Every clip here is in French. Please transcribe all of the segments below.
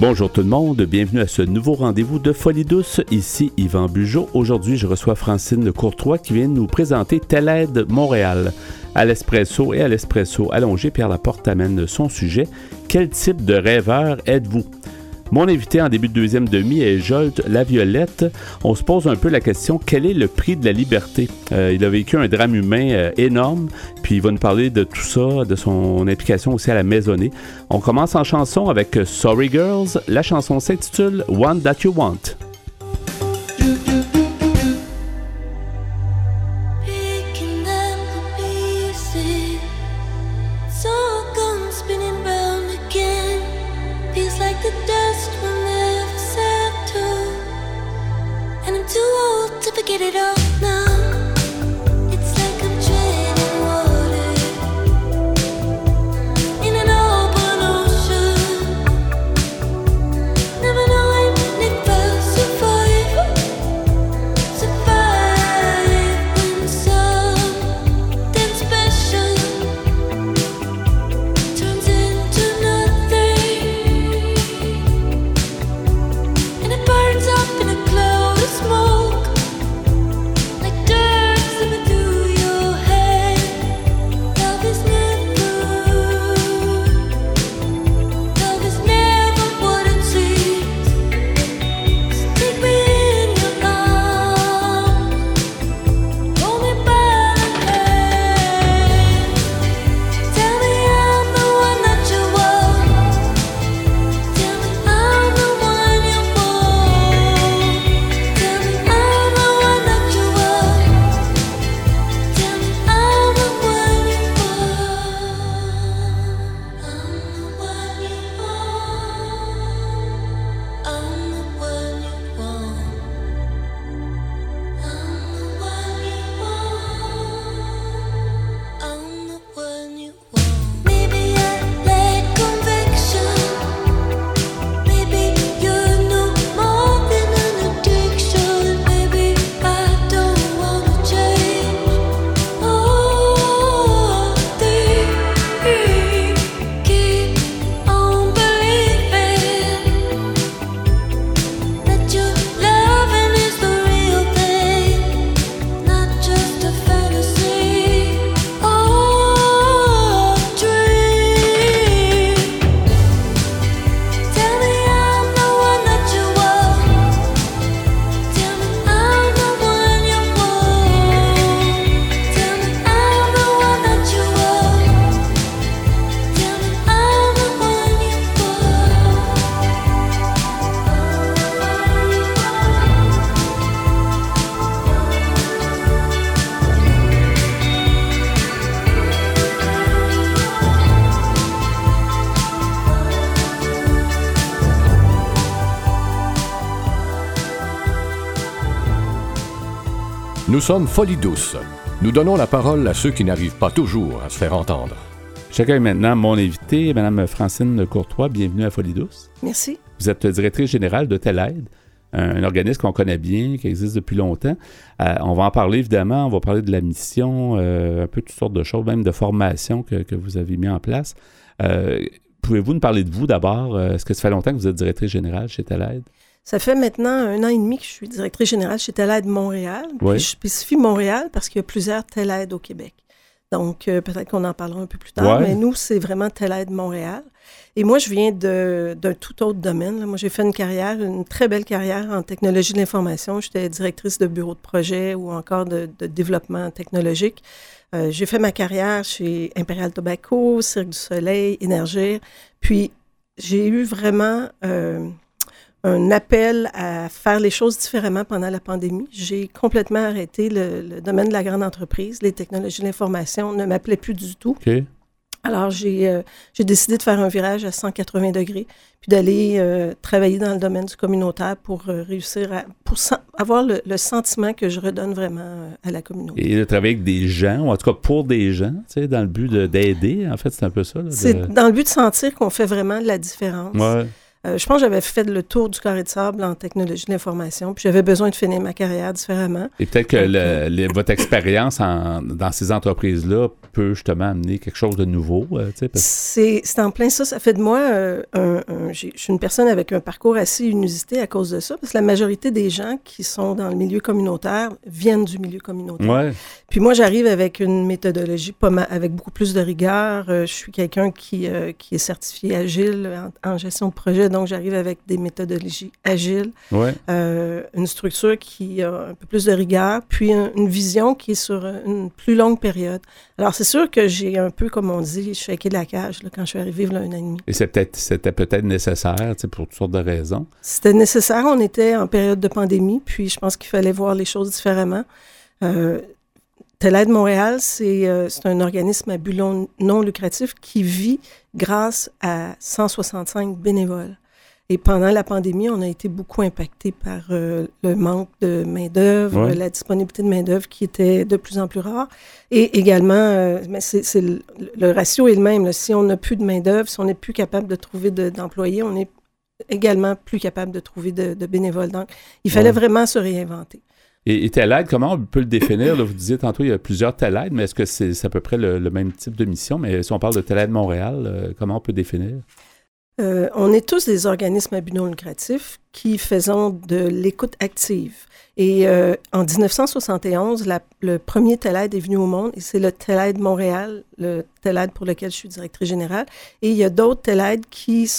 Bonjour tout le monde, bienvenue à ce nouveau rendez-vous de Folie douce. Ici Yvan Bugeaud. Aujourd'hui, je reçois Francine Courtois qui vient nous présenter Tellède Montréal. À l'espresso et à l'espresso allongé, Pierre Laporte amène son sujet. Quel type de rêveur êtes-vous? Mon invité en début de deuxième demi est Jolt Laviolette. On se pose un peu la question quel est le prix de la liberté? Euh, Il a vécu un drame humain euh, énorme, puis il va nous parler de tout ça, de son implication aussi à la maisonnée. On commence en chanson avec Sorry Girls. La chanson s'intitule One That You Want. Nous sommes Folie Douce. Nous donnons la parole à ceux qui n'arrivent pas toujours à se faire entendre. J'accueille maintenant mon invité, Mme Francine Courtois. Bienvenue à Folie Douce. Merci. Vous êtes directrice générale de Telaide, un, organisme qu'on connaît bien, qui existe depuis longtemps. Euh, on va en parler évidemment, on va parler de la mission, euh, un peu toutes sortes de choses, même de formation que, que vous avez mis en place. Euh, pouvez-vous nous parler de vous d'abord? Est-ce que ça fait longtemps que vous êtes directrice générale chez Telaide? Ça fait maintenant un an et demi que je suis directrice générale chez Telaide Montréal. je spécifie Montréal parce qu'il y a plusieurs Telaide au Québec. Donc, euh, peut-être qu'on en parlera un peu plus tard, mais nous, c'est vraiment Telaide Montréal. Et moi, je viens d'un tout autre domaine. Moi, j'ai fait une carrière, une très belle carrière en technologie de l'information. J'étais directrice de bureau de projet ou encore de, développement technologique. Euh, j'ai fait ma carrière chez Imperial Tobacco, Cirque du Soleil, Énergie. Puis, j'ai eu vraiment... Euh, un appel à faire les choses différemment pendant la pandémie. J'ai complètement arrêté le, domaine de la grande entreprise. Les technologies de l'information ne m'appelaient plus du tout. Alors, euh, j'ai décidé de faire un virage à 180 degrés, puis d'aller euh, travailler dans le domaine du communautaire pour euh, réussir à pour avoir le, sentiment que je redonne vraiment à la communauté. Et de travailler avec des gens, ou en tout cas pour des gens, tu sais, dans le but d'aider, en fait, c'est un peu ça. C'est dans le but de sentir qu'on fait vraiment de la différence. Ouais. Euh, je pense que j'avais fait le tour du carré de sable en technologie de l'information, puis j'avais besoin de finir ma carrière différemment. Et peut-être que euh, votre expérience dans ces entreprises-là peut justement amener quelque chose de nouveau. Euh, c'est en plein ça. Ça fait de moi, un, je suis une personne avec un parcours assez inusité à cause de ça, parce que la majorité des gens qui sont dans le milieu communautaire viennent du milieu communautaire. Puis moi, j'arrive avec une méthodologie pas avec beaucoup plus de rigueur. je suis quelqu'un qui, qui est certifié agile en, en gestion de projet donc j'arrive avec des méthodologies agiles, euh, une structure qui a un peu plus de rigueur, puis une vision qui est sur une plus longue période. Alors c'est sûr que j'ai un peu, comme on dit, shaké de la cage quand je suis arrivée là, un an et demi. Et c'était peut-être nécessaire, pour toutes sortes de raisons? C'était nécessaire. On était en période de pandémie, puis je pense qu'il fallait voir les choses différemment. Euh, TELAIDE Montréal, euh, c'est un organisme à but non lucratif qui vit grâce à 165 bénévoles. Et pendant la pandémie, on a été beaucoup impacté par euh, le manque de main-d'œuvre, la disponibilité de main-d'œuvre qui était de plus en plus rare. Et également, euh, mais c'est, le, ratio est le même. Si on n'a plus de main-d'œuvre, si on n'est plus capable de trouver d'employés, on est également plus capable de trouver de, bénévoles. Donc, il fallait vraiment se réinventer. Et, et comment on peut le définir? vous disiez tantôt, il y a plusieurs TELAID, mais est-ce que c'est, à peu près le, même type de mission? Mais si on parle de TELAID Montréal, euh, comment on peut définir? Euh, on est tous des organismes à but non lucratif qui faisons de l'écoute active. Et euh, en 1971, le premier TELAID est venu au monde et c'est le TELAID Montréal, le TELAID pour lequel je suis directrice générale. Et il y a d'autres TELAID qui,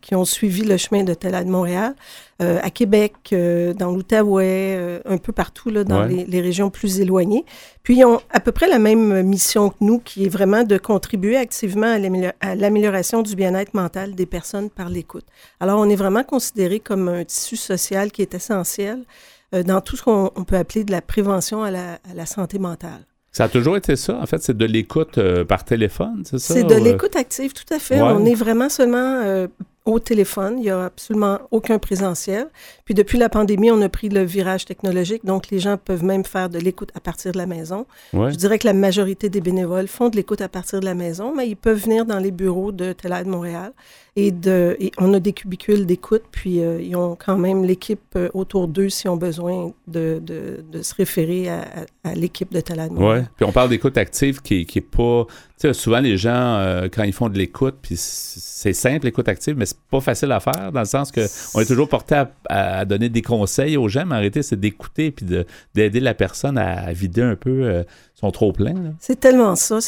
qui ont suivi le chemin de TELAID Montréal. Euh, à Québec, euh, dans l'Outaouais, euh, un peu partout là, dans les, régions plus éloignées. Puis ils ont à peu près la même mission que nous, qui est vraiment de contribuer activement à l'amélioration du bien-être mental des personnes par l'écoute. Alors on est vraiment considéré comme un tissu social qui est essentiel dans tout ce qu'on peut appeler de la prévention à la, à la santé mentale. Ça a toujours été ça, en fait, c'est de l'écoute par téléphone, c'est ça? C'est de l'écoute active, tout à fait. On est vraiment seulement au téléphone. Il n'y a absolument aucun présentiel. Puis depuis la pandémie, on a pris le virage technologique, donc les gens peuvent même faire de l'écoute à partir de la maison. Je dirais que la majorité des bénévoles font de l'écoute à partir de la maison, mais ils peuvent venir dans les bureaux de de Montréal et, de, on a des cubicules d'écoute, puis euh, ils ont quand même l'équipe euh, autour d'eux s'ils ont besoin de, de, de se référer à, à, l'équipe de Talade Oui, puis on parle d'écoute active qui, qui est pas... Souvent les gens, euh, quand ils font de l'écoute, puis c'est simple, l'écoute active, mais c'est pas facile à faire, dans le sens que on est toujours porté à, donner des conseils aux gens, mais en réalité, c'est d'écouter puis d'aider la personne à, vider un peu son trop-plein. C'est tellement ça.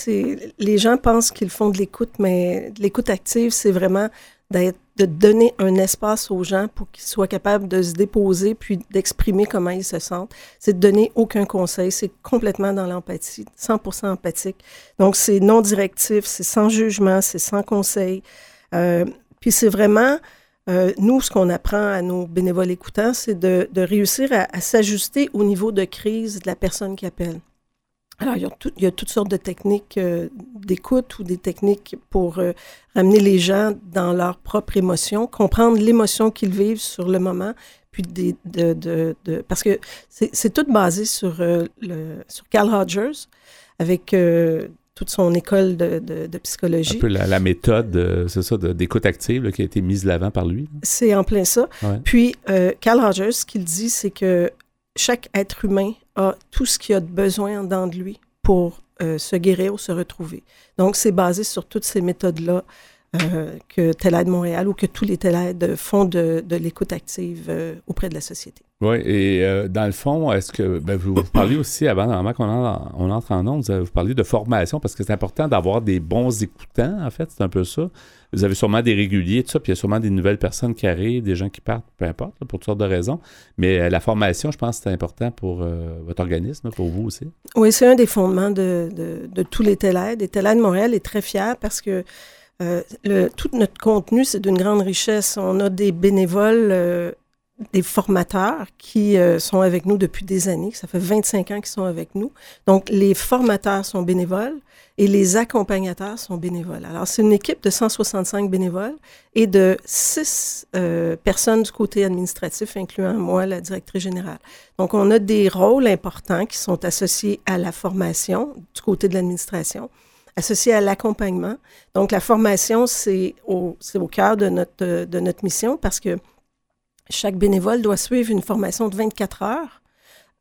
Les gens pensent qu'ils font de l'écoute, mais l'écoute active, c'est vraiment de donner un espace aux gens pour qu'ils soient capables de se déposer puis d'exprimer comment ils se sentent. C'est de donner aucun conseil. C'est complètement dans l'empathie, 100% empathique. Donc, c'est non directif, c'est sans jugement, c'est sans conseil. Euh, puis c'est vraiment, euh, nous, ce qu'on apprend à nos bénévoles écoutants, c'est de, réussir à s'ajuster au niveau de crise de la personne qui appelle. Alors, il y, a toutes sortes de techniques euh, d'écoute ou des techniques pour euh, ramener les gens dans leur propre émotion, comprendre l'émotion qu'ils vivent sur le moment, puis de, de, de, parce que c'est tout basé sur, euh, le, sur Carl Rogers, avec toute son école de, psychologie. Un peu la, méthode, c'est ça, d'écoute active qui a été mise l'avant par lui. C'est en plein ça. Puis, Carl Rogers, ce qu'il dit, c'est que chaque être humain a tout ce qu'il a de besoin dans de lui pour euh, se guérir ou se retrouver. Donc, c'est basé sur toutes ces méthodes-là euh, que TELAIDE Montréal ou que tous les TELAIDE font de, de l'écoute active euh, auprès de la société. Oui, et dans le fond, est-ce que ben, vous, parlez aussi, avant, qu'on on entre en ondes, vous parlez de formation parce que c'est important d'avoir des bons écoutants, en fait, c'est un peu ça. Vous avez sûrement des réguliers, tout ça, puis il y a sûrement des nouvelles personnes qui arrivent, des gens qui partent, peu importe, pour toutes sortes de raisons. Mais euh, la formation, je pense que c'est important pour euh, votre organisme, pour vous aussi. Oui, c'est un des fondements de, de, tous les TELAID. Et TELAID Montréal est très fier parce que euh, tout notre contenu, c'est d'une grande richesse. On a des bénévoles des formateurs qui sont avec nous depuis des années. Ça fait 25 ans qu'ils sont avec nous. Donc, les formateurs sont bénévoles et les accompagnateurs sont bénévoles. Alors, c'est une équipe de 165 bénévoles et de 6 euh, personnes du côté administratif, incluant moi, la directrice générale. Donc, on a des rôles importants qui sont associés à la formation du côté de l'administration, associé à l'accompagnement. Donc, la formation, c'est au, au cœur de notre, de notre mission parce que chaque bénévole doit suivre une formation de 24 heures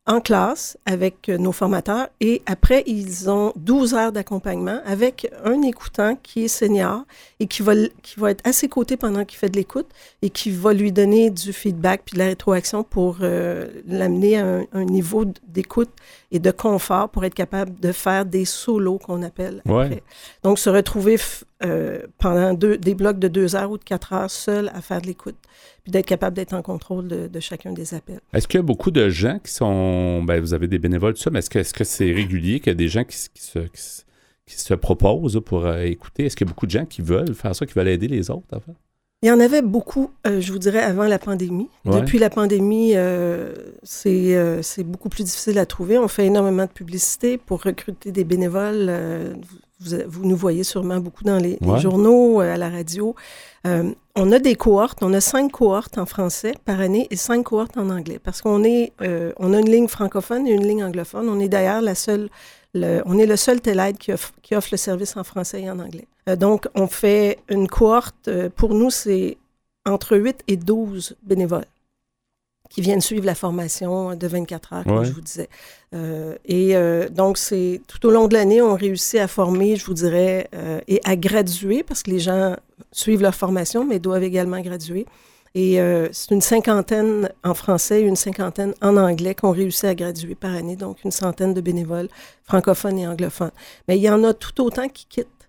en classe avec euh, nos formateurs et après, ils ont 12 heures d'accompagnement avec un écoutant qui est senior et qui va, qui va être à ses côtés pendant qu'il fait de l'écoute et qui va lui donner du feedback puis de la rétroaction pour euh, l'amener à un, niveau d'écoute et de confort pour être capable de faire des solos qu'on appelle après. Donc, se retrouver euh, pendant deux, des blocs de deux heures ou de quatre heures seul à faire de l'écoute puis d'être capable d'être en contrôle de, chacun des appels. Est-ce qu'il y a beaucoup de gens qui sont, ben, vous avez des bénévoles, tout ça, mais est-ce que c'est régulier qu'il y a des gens qui, se, qui, se, proposent pour euh, écouter? Est-ce qu'il y a beaucoup de gens qui veulent faire ça, qui veulent aider les autres Il y en avait beaucoup, euh, je vous dirais, avant la pandémie. Depuis la pandémie, euh, c'est beaucoup plus difficile à trouver. On fait énormément de publicité pour recruter des bénévoles. Vous, nous voyez sûrement beaucoup dans les, journaux, à la radio. Euh, on a des cohortes, on a cinq cohortes en français par année et cinq cohortes en anglais parce qu'on est, euh, on a une ligne francophone et une ligne anglophone. On est d'ailleurs la seule, on est le seul TELAID qui offre, qui offre le service en français et en anglais. Euh, donc, on fait une cohorte, pour nous, c'est entre 8 et 12 bénévoles qui viennent suivre la formation de 24 heures, comme je vous disais. Euh, et euh, donc, c'est tout au long de l'année, on réussit à former, je vous dirais, euh, et à graduer, parce que les gens suivent leur formation, mais doivent également graduer. Et c'est une cinquantaine en français une cinquantaine en anglais qu'on réussit à graduer par année, donc une centaine de bénévoles francophones et anglophones. Mais il y en a tout autant qui quittent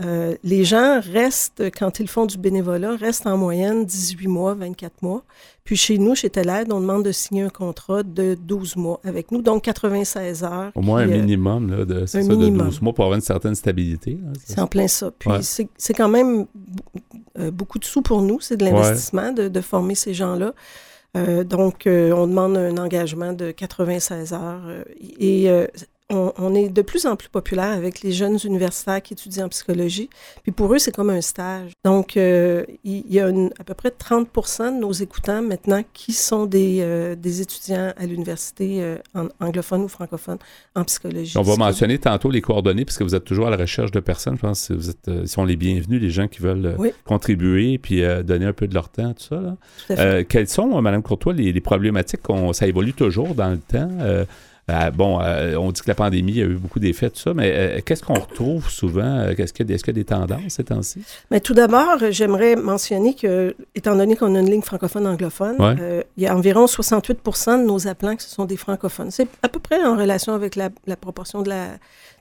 euh, les gens restent, quand ils font du bénévolat, restent en moyenne 18 mois, 24 mois. Puis chez nous, chez Teled, on demande de signer un contrat de 12 mois avec nous, donc 96 heures. Au moins un euh, minimum, là, de, ça, de 12 mois pour avoir une certaine stabilité. C'est en plein ça. Puis c'est quand même euh, beaucoup de sous pour nous, c'est de l'investissement de, former ces gens-là. donc, on demande un engagement de 96 heures. et on, est de plus en plus populaire avec les jeunes universitaires qui étudient en psychologie. Puis pour eux, c'est comme un stage. Donc, euh, il y a à peu près 30% de nos écoutants maintenant qui sont des, euh, des étudiants à l'université euh, anglophone ou francophone en psychologie. On va mentionner tantôt les coordonnées puisque vous êtes toujours à la recherche de personnes. Je pense que vous êtes, sont les bienvenus, les gens qui veulent contribuer puis donner un peu de leur temps, tout ça. quelles sont, Mme Courtois, les, les problématiques? ça évolue toujours dans le temps? Euh, bon, euh, on dit que la pandémie a eu beaucoup d'effets, tout ça, mais euh, qu'est-ce qu'on retrouve souvent? Est-ce qu'il y, a des tendances ces temps-ci? Mais tout d'abord, j'aimerais mentionner que, étant donné qu'on a une ligne francophone-anglophone, il y a environ 68% de nos appelants qui sont des francophones. C'est à peu près en relation avec la, proportion de la,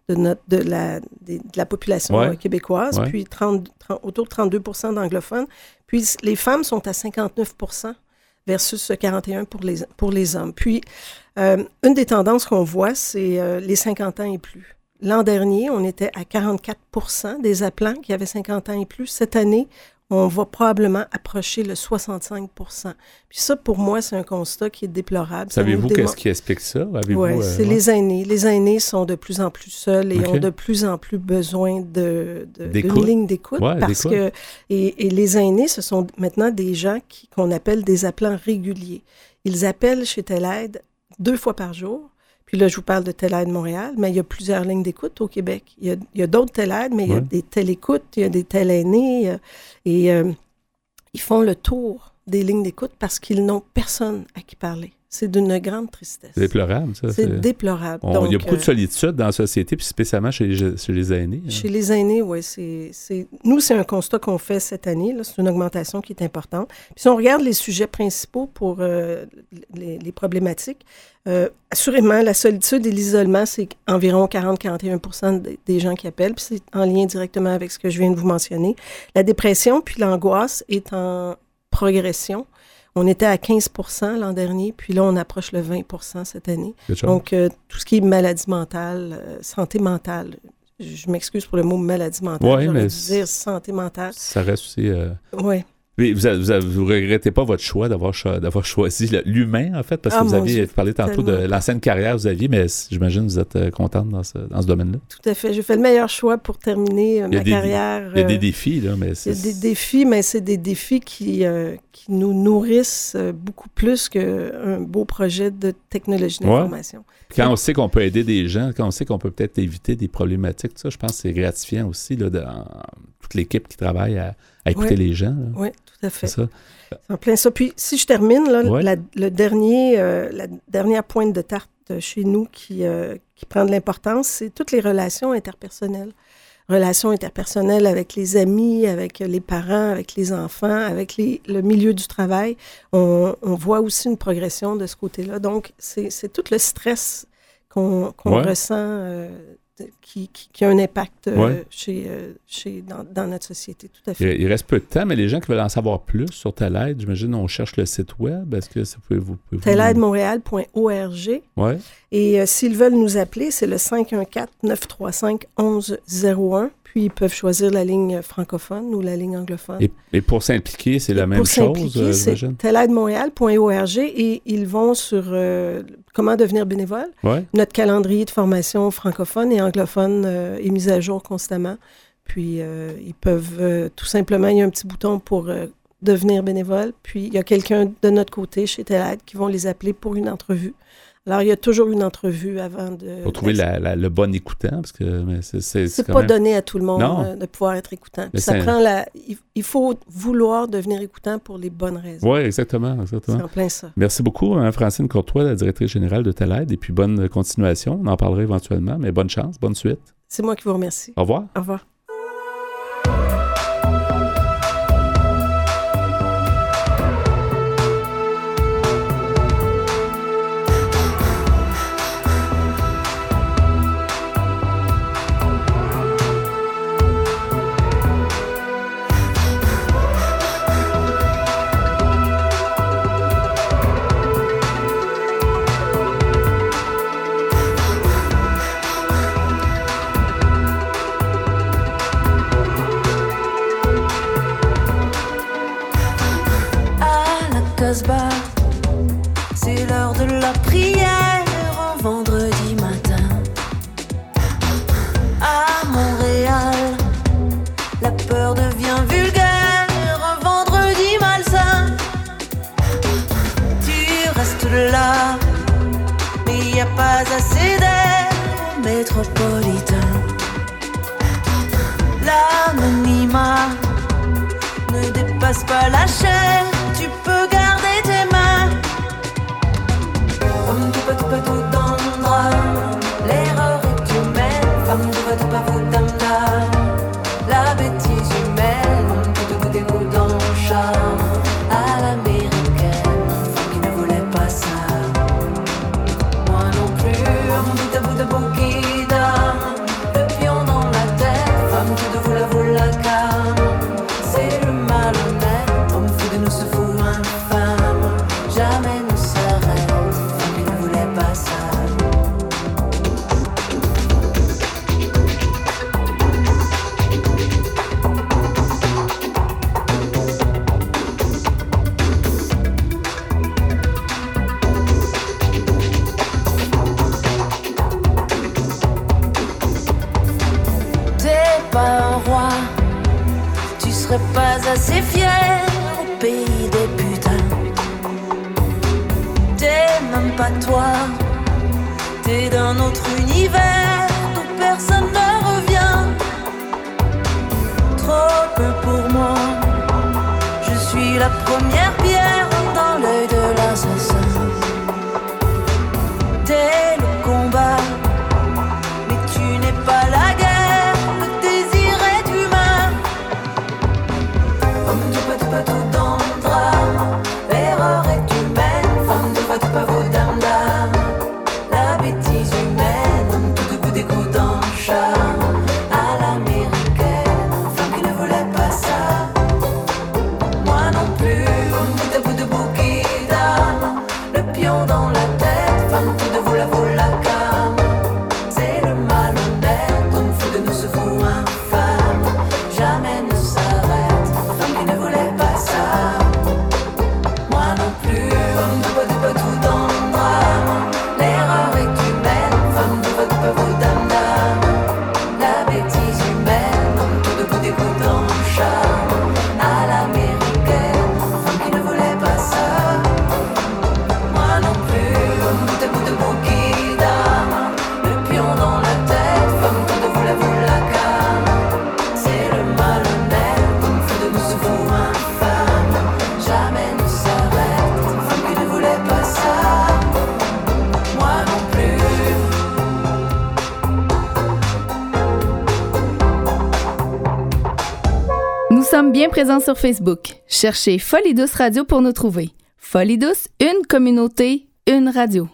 de, notre, de, la, de, la population québécoise, puis 30, autour de 32% d'anglophones. Puis les femmes sont à 59 versus 41 pour les, pour les hommes. Puis, euh, une des tendances qu'on voit, c'est euh, les 50 ans et plus. L'an dernier, on était à 44% des appelants qui avaient 50 ans et plus. Cette année, on va probablement approcher le 65% Puis ça, pour moi, c'est un constat qui est déplorable. Savez-vous qu'est-ce qui explique ça? Oui, euh, c'est les aînés. Les aînés sont de plus en plus seuls et ont de plus en plus besoin de, de ligne d'écoute. parce que et, et, les aînés, ce sont maintenant des gens qu'on appelle des appelants réguliers. Ils appellent chez Telaide deux fois par jour puis là, je vous parle de Télède Montréal, mais il y a plusieurs lignes d'écoute au Québec. Il y a, d'autres Télèdes, mais il y a des télécoutes, il y a des télénés. Euh, et euh, ils font le tour des lignes d'écoute parce qu'ils n'ont personne à qui parler. C'est d'une grande tristesse. C'est déplorable, ça. C'est déplorable. il y a beaucoup de euh, solitude dans la société, puis spécialement chez les, chez les aînés. Hein. Chez les aînés, oui. C'est, Nous, c'est un constat qu'on fait cette année. C'est une augmentation qui est importante. Puis si on regarde les sujets principaux pour euh, les, problématiques, euh, assurément, la solitude et l'isolement, c'est environ 40-41 des gens qui appellent, puis c'est en lien directement avec ce que je viens de vous mentionner. La dépression puis l'angoisse est en progression. On était à 15% l'an dernier, puis là, on approche le 20% cette année. Donc, euh, tout ce qui est maladie mentale, euh, santé mentale, je m'excuse pour le mot maladie mentale. Oui, mais dire santé mentale. Ça reste aussi. Euh, oui. Oui, vous, ne regrettez pas votre choix d'avoir choisi l'humain, en fait, parce que ah, vous aviez parlé tantôt de l'ancienne carrière que vous aviez, mais j'imagine que vous êtes euh, contente dans ce, dans ce domaine-là. Tout à fait. J'ai fait le meilleur choix pour terminer euh, ma carrière. Il y a des défis, là, mais Il y a des défis, mais c'est des défis qui, qui nous nourrissent beaucoup plus qu'un beau projet de technologie d'information. Quand on sait qu'on peut aider des gens, quand on sait qu'on peut peut-être éviter des problématiques, ça, je pense que c'est gratifiant aussi, là, de, toute l'équipe qui travaille à, écouter les gens. Oui, tout à fait. C'est en plein ça. Puis, si je termine, là, le dernier, euh, la dernière pointe de tarte chez nous qui, euh, qui prend de l'importance, c'est toutes les relations interpersonnelles. Relations interpersonnelles avec les amis, avec les parents, avec les enfants, avec les, le milieu du travail. On, on, voit aussi une progression de ce côté-là. Donc, c'est tout le stress qu'on ressent euh, qui, qui, a un impact euh, chez, euh, chez, dans, notre société, tout à fait. Il, reste peu de temps, mais les gens qui veulent en savoir plus sur Talaide, j'imagine, on cherche le site web. Est-ce que ça peut vous... Talaidemontréal.org. Ouais. Et euh, s'ils veulent nous appeler, c'est le 514-935-1101. Puis ils peuvent choisir la ligne francophone ou la ligne anglophone. Et, pour s'impliquer, c'est la même chose, euh, c'est talaidemontréal.org et ils vont sur comment devenir bénévole? Notre calendrier de formation francophone et anglophone est mis à jour constamment. Puis ils peuvent tout simplement, il y a un petit bouton pour devenir bénévole. Puis il y a quelqu'un de notre côté chez Telaide qui vont les appeler pour une entrevue. Alors, il y a toujours une entrevue avant de. Pour trouver le bon écoutant, parce que c'est. C'est pas donné à tout le monde euh, de pouvoir être écoutant. ça prend la. Il faut vouloir devenir écoutant pour les bonnes raisons. Oui, exactement, exactement. C'est en plein ça. Merci beaucoup, hein, Francine Courtois, la directrice générale de Taled, et puis bonne continuation. On en parlera éventuellement, mais bonne chance, bonne suite. C'est moi qui vous remercie. Au revoir. Au revoir. cosmopolitain. Ne dépasse pas la chaîne, tu peux garder tes mains. Comme tout pas tout pas tout tendre. Présents sur Facebook. Cherchez Folie Douce Radio pour nous trouver. Folie Douce, une communauté, une radio.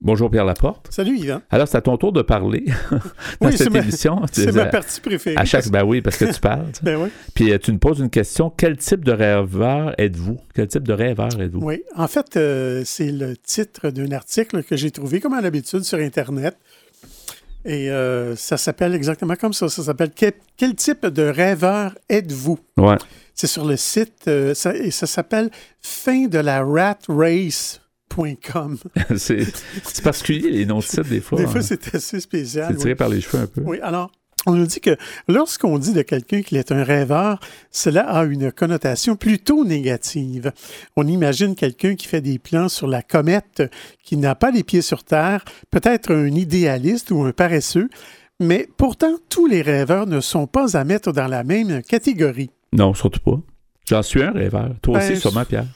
Bonjour Pierre Laporte. Salut Yvan. Alors, c'est à ton tour de parler dans cette émission. C'est ma partie préférée. À chaque, ben oui, parce que tu parles. ben oui. Puis euh, tu nous poses une question. Quel type de rêveur êtes-vous? Quel type de rêveur êtes-vous? Oui, en fait, euh, c'est le titre d'un article que j'ai trouvé, comme à l'habitude, sur Internet. Et euh, ça s'appelle exactement comme ça. Ça s'appelle quel, type de rêveur êtes-vous? Ouais. C'est sur le site, ça, et ça s'appelle Fin de la Rat Race c'est particulier les noms de sites des fois. Des fois, hein. c'est assez spécial. C'est tiré par les cheveux un peu. Oui, alors, on nous dit que lorsqu'on dit de quelqu'un qu'il est un rêveur, cela a une connotation plutôt négative. On imagine quelqu'un qui fait des plans sur la comète, qui n'a pas les pieds sur terre, peut-être un idéaliste ou un paresseux, mais pourtant, tous les rêveurs ne sont pas à mettre dans la même catégorie. Non, surtout pas. J'en suis un rêveur. Toi aussi, ben, sûrement, Pierre.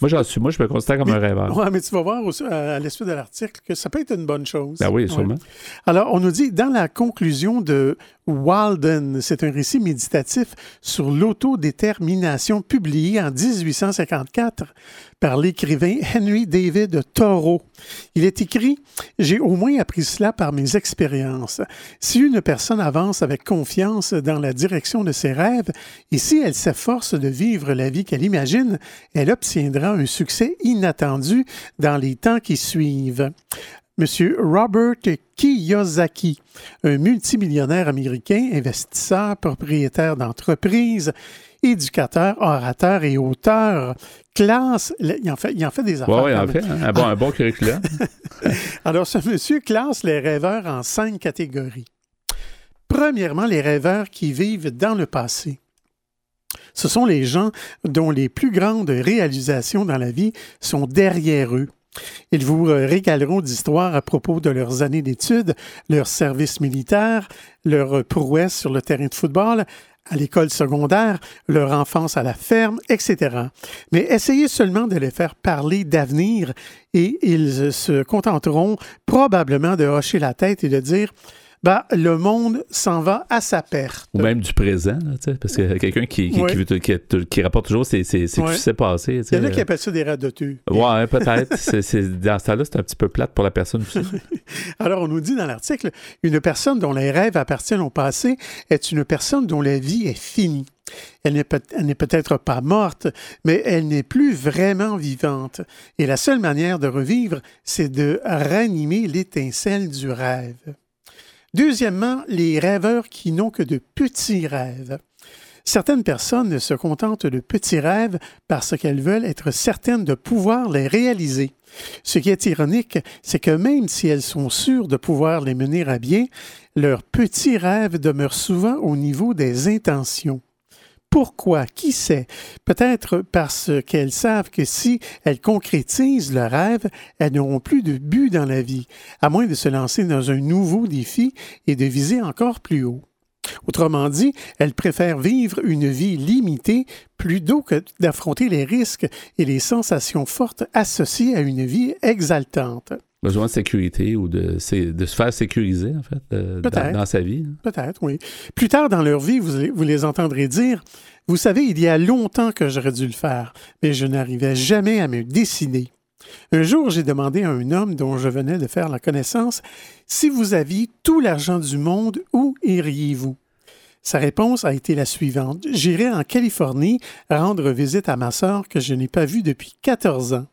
Moi, j'en suis. Moi, je me considère comme un rêveur. Oui, mais tu vas voir aussi, à, la suite de l'article que ça peut être une bonne chose. Ah oui, sûrement. Alors, on nous dit, dans la conclusion de Walden, c'est un récit méditatif sur l'autodétermination publié en 1854 par l'écrivain Henry David Thoreau. Il est écrit J'ai au moins appris cela par mes expériences. Si une personne avance avec confiance dans la direction de ses rêves et si elle s'efforce de vivre la vie qu'elle imagine, elle obtiendra un succès inattendu dans les temps qui suivent. Monsieur Robert Kiyosaki, un multimillionnaire américain, investisseur, propriétaire d'entreprises, éducateur, orateur et auteur, classe, il en fait, il en fait des affaires. Oui, il en fait, hein. un, bon, un bon curriculum. Alors, ce monsieur classe les rêveurs en cinq catégories. Premièrement, les rêveurs qui vivent dans le passé. Ce sont les gens dont les plus grandes réalisations dans la vie sont derrière eux. Ils vous régaleront d'histoires à propos de leurs années d'études, leur service militaire, leur prouesse sur le terrain de football, à l'école secondaire, leur enfance à la ferme, etc. Mais essayez seulement de les faire parler d'avenir et ils se contenteront probablement de hocher la tête et de dire ben, le monde s'en va à sa perte. Ou même du présent, parce que quelqu'un qui, qui, rapporte toujours c'est ce qui s'est passé. Il y en a qui appellent ça des radoteux. Oui, peut-être. dans ce temps-là, c'est un petit peu plate pour la personne aussi. Alors, on nous dit dans l'article, une personne dont les rêves appartiennent au passé est une personne dont la vie est finie. Elle n'est peut-être pas morte, mais elle n'est plus vraiment vivante. Et la seule manière de revivre, c'est de ranimer l'étincelle du rêve. Deuxièmement, les rêveurs qui n'ont que de petits rêves. Certaines personnes se contentent de petits rêves parce qu'elles veulent être certaines de pouvoir les réaliser. Ce qui est ironique, c'est que même si elles sont sûres de pouvoir les mener à bien, leurs petits rêves demeurent souvent au niveau des intentions. Pourquoi? Qui sait? Peut-être parce qu'elles savent que si elles concrétisent leur rêve, elles n'auront plus de but dans la vie, à moins de se lancer dans un nouveau défi et de viser encore plus haut. Autrement dit, elles préfèrent vivre une vie limitée plutôt que d'affronter les risques et les sensations fortes associées à une vie exaltante besoin de sécurité ou de, de se faire sécuriser, en fait, euh, dans, sa vie. Hein. Peut-être, oui. Plus tard dans leur vie, vous, vous les entendrez dire Vous savez, il y a longtemps que j'aurais dû le faire, mais je n'arrivais jamais à me décider. Un jour, j'ai demandé à un homme dont je venais de faire la connaissance Si vous aviez tout l'argent du monde, où iriez-vous? Sa réponse a été la suivante. J'irai en Californie rendre visite à ma sœur que je n'ai pas vue depuis 14 ans.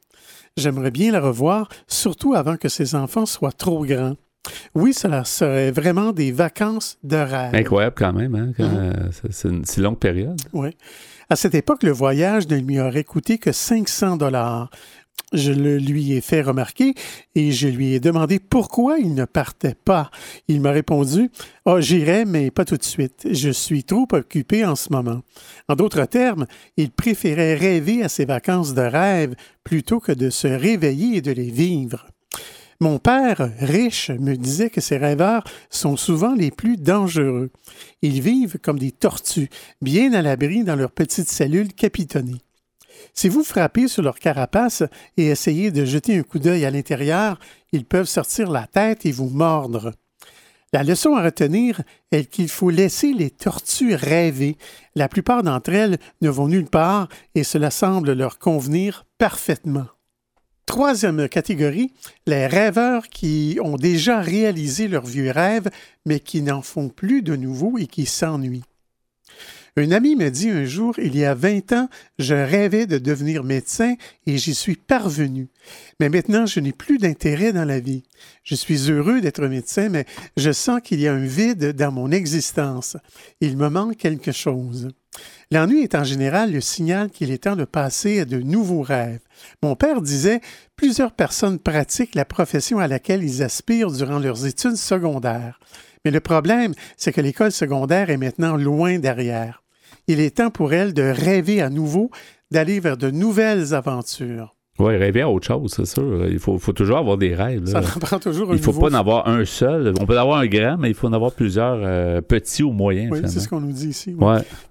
J'aimerais bien la revoir, surtout avant que ses enfants soient trop grands. Oui, cela serait vraiment des vacances de rêve. Incroyable quand même, hein? Mhm. Euh, c'est une si longue période. Oui. À cette époque, le voyage ne lui aurait coûté que 500 dollars. Je le lui ai fait remarquer et je lui ai demandé pourquoi il ne partait pas. Il m'a répondu oh, j'irai, mais pas tout de suite. Je suis trop occupé en ce moment. En d'autres termes, il préférait rêver à ses vacances de rêve plutôt que de se réveiller et de les vivre. Mon père, riche, me disait que ces rêveurs sont souvent les plus dangereux. Ils vivent comme des tortues, bien à l'abri dans leurs petites cellules capitonnées. Si vous frappez sur leur carapace et essayez de jeter un coup d'œil à l'intérieur, ils peuvent sortir la tête et vous mordre. La leçon à retenir est qu'il faut laisser les tortues rêver. La plupart d'entre elles ne vont nulle part et cela semble leur convenir parfaitement. Troisième catégorie, les rêveurs qui ont déjà réalisé leurs vieux rêves, mais qui n'en font plus de nouveau et qui s'ennuient. Un ami me dit un jour, il y a 20 ans, je rêvais de devenir médecin et j'y suis parvenu. Mais maintenant, je n'ai plus d'intérêt dans la vie. Je suis heureux d'être médecin, mais je sens qu'il y a un vide dans mon existence. Il me manque quelque chose. L'ennui est en général le signal qu'il est temps de passer à de nouveaux rêves. Mon père disait Plusieurs personnes pratiquent la profession à laquelle ils aspirent durant leurs études secondaires. Mais le problème, c'est que l'école secondaire est maintenant loin derrière il est temps pour elle de rêver à nouveau, d'aller vers de nouvelles aventures. Oui, rêver à autre chose, c'est sûr. Il faut, toujours avoir des rêves. Ça prend toujours un Il ne faut pas en avoir un seul. On peut en avoir un grand, mais il faut en avoir plusieurs euh, petits ou moyens. Oui, c'est ce qu'on nous dit ici.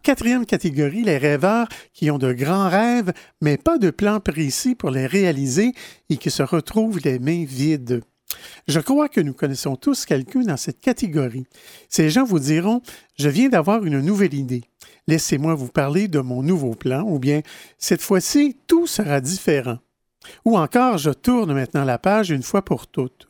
Quatrième catégorie, les rêveurs qui ont de grands rêves, mais pas de plan précis pour les réaliser et qui se retrouvent les mains vides. Je crois que nous connaissons tous quelqu'un dans cette catégorie. Ces gens vous diront Je viens d'avoir une nouvelle idée. Laissez-moi vous parler de mon nouveau plan, ou bien cette fois-ci, tout sera différent. Ou encore, je tourne maintenant la page une fois pour toutes.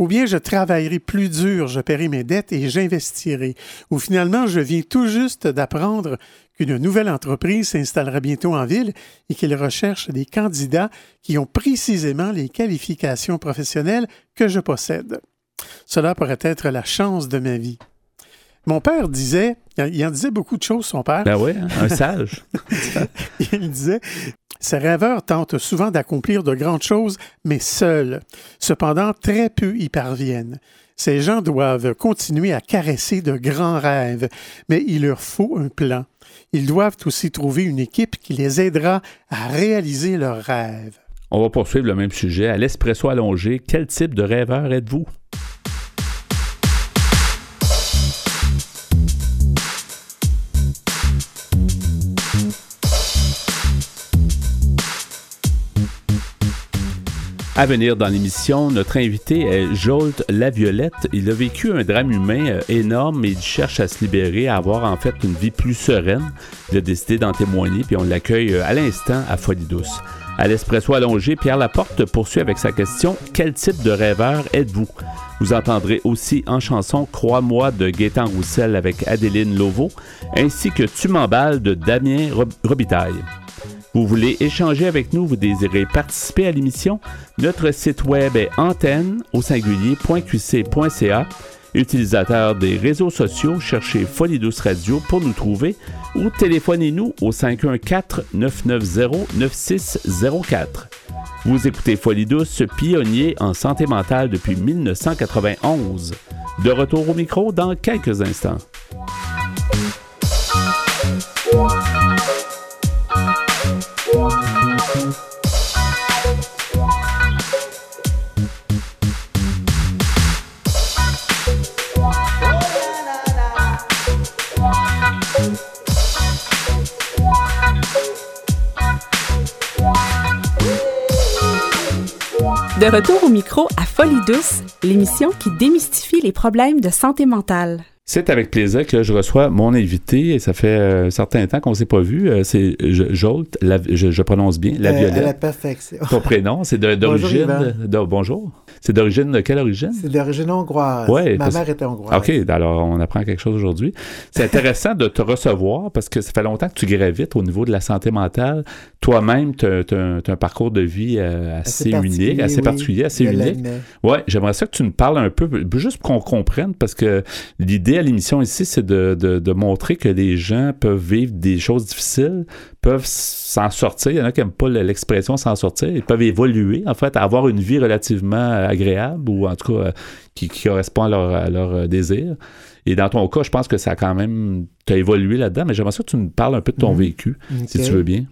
Ou bien je travaillerai plus dur, je paierai mes dettes et j'investirai. Ou finalement, je viens tout juste d'apprendre qu'une nouvelle entreprise s'installera bientôt en ville et qu'elle recherche des candidats qui ont précisément les qualifications professionnelles que je possède. Cela pourrait être la chance de ma vie. Mon père disait, il en disait beaucoup de choses, son père. Ben oui, hein, un sage. il disait, ces rêveurs tentent souvent d'accomplir de grandes choses, mais seuls. Cependant, très peu y parviennent. Ces gens doivent continuer à caresser de grands rêves, mais il leur faut un plan. Ils doivent aussi trouver une équipe qui les aidera à réaliser leurs rêves. On va poursuivre le même sujet. À l'espresso allongé, quel type de rêveur êtes-vous? À venir dans l'émission, notre invité est Jolt Laviolette. Il a vécu un drame humain euh, énorme et il cherche à se libérer, à avoir en fait une vie plus sereine. Il a décidé d'en témoigner, puis on l'accueille euh, à l'instant à Folie Douce. À l'espresso allongé, Pierre Laporte poursuit avec sa question Quel type de rêveur êtes-vous Vous entendrez aussi en chanson Crois-moi de Gaétan Roussel avec Adéline Lovo, ainsi que Tu m'emballes de Damien Robitaille. Vous voulez échanger avec nous, vous désirez participer à l'émission? Notre site web est antenne au singulier.qc.ca. Utilisateur des réseaux sociaux, cherchez Folie Douce Radio pour nous trouver ou téléphonez-nous au 514-990-9604. Vous écoutez Folie Douce, pionnier en santé mentale depuis 1991. De retour au micro dans quelques instants. De retour au micro à Folie douce, l'émission qui démystifie les problèmes de santé mentale. C'est avec plaisir que je reçois mon invité, et ça fait un certain temps qu'on ne s'est pas vu. Euh, c'est Jolt, je, prononce bien, la Violette. la perfection. Ton prénom, c'est d'origine. Bonjour. bonjour. C'est d'origine de quelle origine? C'est d'origine hongroise. Ouais, Ma mère était hongroise. OK, alors on apprend quelque chose aujourd'hui. C'est intéressant de te recevoir parce que ça fait longtemps que tu gravites au niveau de la santé mentale. Toi-même, tu as, un parcours de vie euh, assez, unique, assez particulier, assez unique. Oui, j'aimerais ça que tu nous parles un peu, juste pour qu'on comprenne, parce que l'idée à l'émission ici, c'est de, de montrer que les gens peuvent vivre des choses difficiles, peuvent s'en sortir. Il y en a qui n'aiment pas l'expression s'en sortir. Ils peuvent évoluer, en fait, avoir une vie relativement agréable ou en tout cas euh, qui, correspond à leur, leur euh, désir. Et dans ton cas, je pense que ça a quand même. Tu as évolué là-dedans, mais j'aimerais ça que tu nous parles un peu de ton mhm. vécu, si tu veux bien.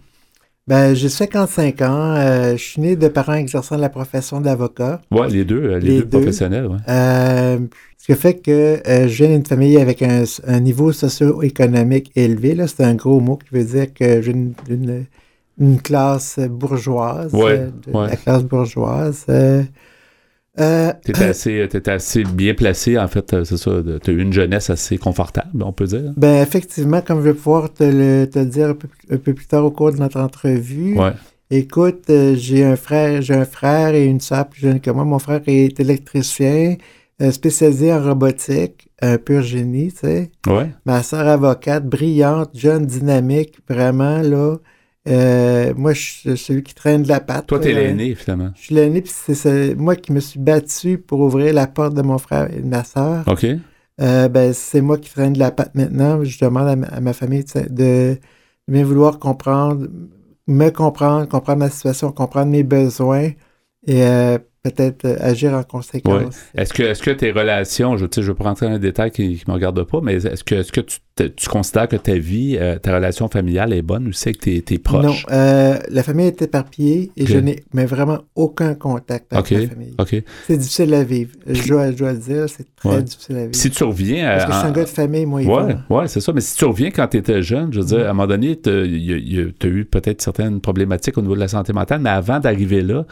Ben, j'ai 55 ans. Euh, je suis né de parents exerçant la profession d'avocat. Oui, les deux, les, deux, professionnels. Ouais. Ce qui fait que euh, je viens d'une famille avec un, niveau socio-économique élevé. C'est un gros mot qui veut dire que j'ai une, classe bourgeoise, euh, la classe bourgeoise. Euh, Euh, tu étais, assez, assez bien placé, en fait, c'est ça. Tu as eu une jeunesse assez confortable, on peut dire. Ben, effectivement, comme je vais pouvoir te le, te dire un peu, plus tard au cours de notre entrevue. Ouais. Écoute, euh, j'ai un frère, j'ai un frère et une soeur plus jeune que moi. Mon frère est électricien, euh, spécialisé en robotique, un pur génie, tu sais. Ouais. Ma soeur avocate, brillante, jeune, dynamique, vraiment, là. Euh, moi, je suis celui qui traîne de la patte. Toi, t'es l'aîné, finalement. Je suis l'aîné, puis c'est moi qui me suis battu pour ouvrir la porte de mon frère et de ma soeur. OK. Euh, ben, c'est moi qui traîne de la patte maintenant. Je demande à ma, famille de bien vouloir comprendre, me comprendre, comprendre ma situation, comprendre mes besoins. Et euh, peut-être euh, agir en conséquence. Est-ce que, est que tes relations, je ne veux pas rentrer dans les détails qui ne me regardent pas, mais est-ce que, est -ce que tu, considères que ta vie, euh, ta relation familiale est bonne aussi avec tes, tes proches? Non, euh, la famille est éparpillée et je n'ai mais vraiment aucun contact avec la famille. C'est difficile à vivre. Je dois, le dire, c'est très difficile à vivre. Si tu reviens à, Parce que je suis un gars de famille, moi, Oui, ouais, c'est ça. Mais si tu reviens quand tu étais jeune, je veux dire, à un moment donné, tu as eu peut-être certaines problématiques au niveau de la santé mentale, mais avant d'arriver là,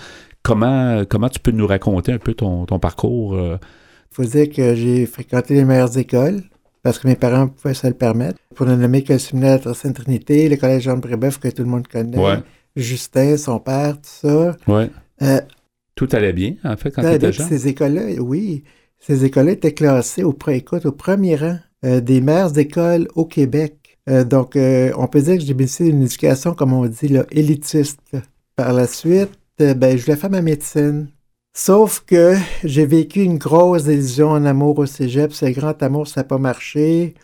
Comment, comment tu peux nous raconter un peu ton, parcours? Il euh? faut dire que j'ai fréquenté les meilleures écoles parce que mes parents pouvaient se le permettre. Pour ne nommer que le séminaire de Sainte-Trinité, le collège Jean Brébeuf que tout le monde connaît, Justin, son père, tout ça. Ouais. Euh, tout allait bien, en fait, quand tu étais jeune? Ces écoles-là, oui. Ces écoles-là étaient classées au, écoute, au premier rang euh, des meilleures écoles au Québec. donc, on peut dire que j'ai bénéficié d'une éducation, comme on dit, là, élitiste. Par la suite, euh, ben, je voulais faire ma médecine. Sauf que j'ai vécu une grosse désillusion en amour au cégep. Ce grand amour, ça n'a pas marché.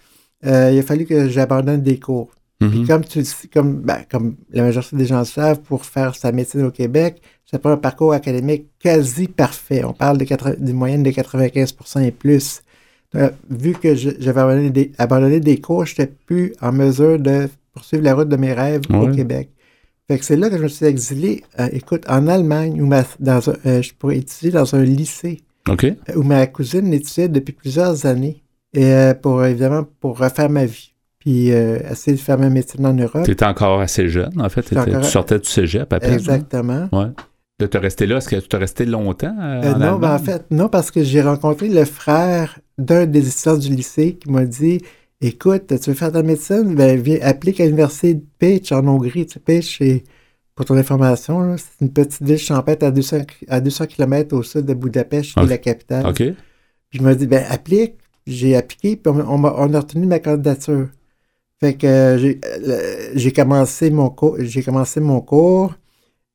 Euh, il a fallu que j'abandonne des cours. Puis mhm. comme, tu, comme, ben, comme la majorité des gens le savent, pour faire sa médecine au Québec, ça prend un parcours académique quasi parfait. On parle d'une moyenne de 95% et plus. Euh, vu que j'avais abandonné des, abandonné des cours, je n'étais plus en mesure de poursuivre la route de mes rêves au Québec. Fait que c'est là que je me suis exilé, euh, écoute, en Allemagne, où ma, dans un, euh, je pourrais étudier dans un lycée. OK. Euh, où ma cousine étudiait depuis plusieurs années. Et pour, évidemment, pour refaire ma vie. Puis essayer de faire ma médecine en Europe. Tu étais encore assez jeune, en fait. tu sortais du cégep à peine. Exactement. Ouais. De te rester là, est-ce que tu es resté longtemps en Non, ben, en fait, non, parce que j'ai rencontré le frère d'un des étudiants du lycée qui m'a dit Écoute, tu veux faire ta médecine? Ben, viens, applique à l'université de Péch en Hongrie. Tu pour ton information, c'est une petite ville champêtre à 200, à 200 km au sud de Budapest, qui est la capitale. OK. Puis je me dit, ben, applique. J'ai appliqué, puis on, a, retenu ma candidature. Fait que euh, j'ai commencé mon cours. J'ai commencé mon cours.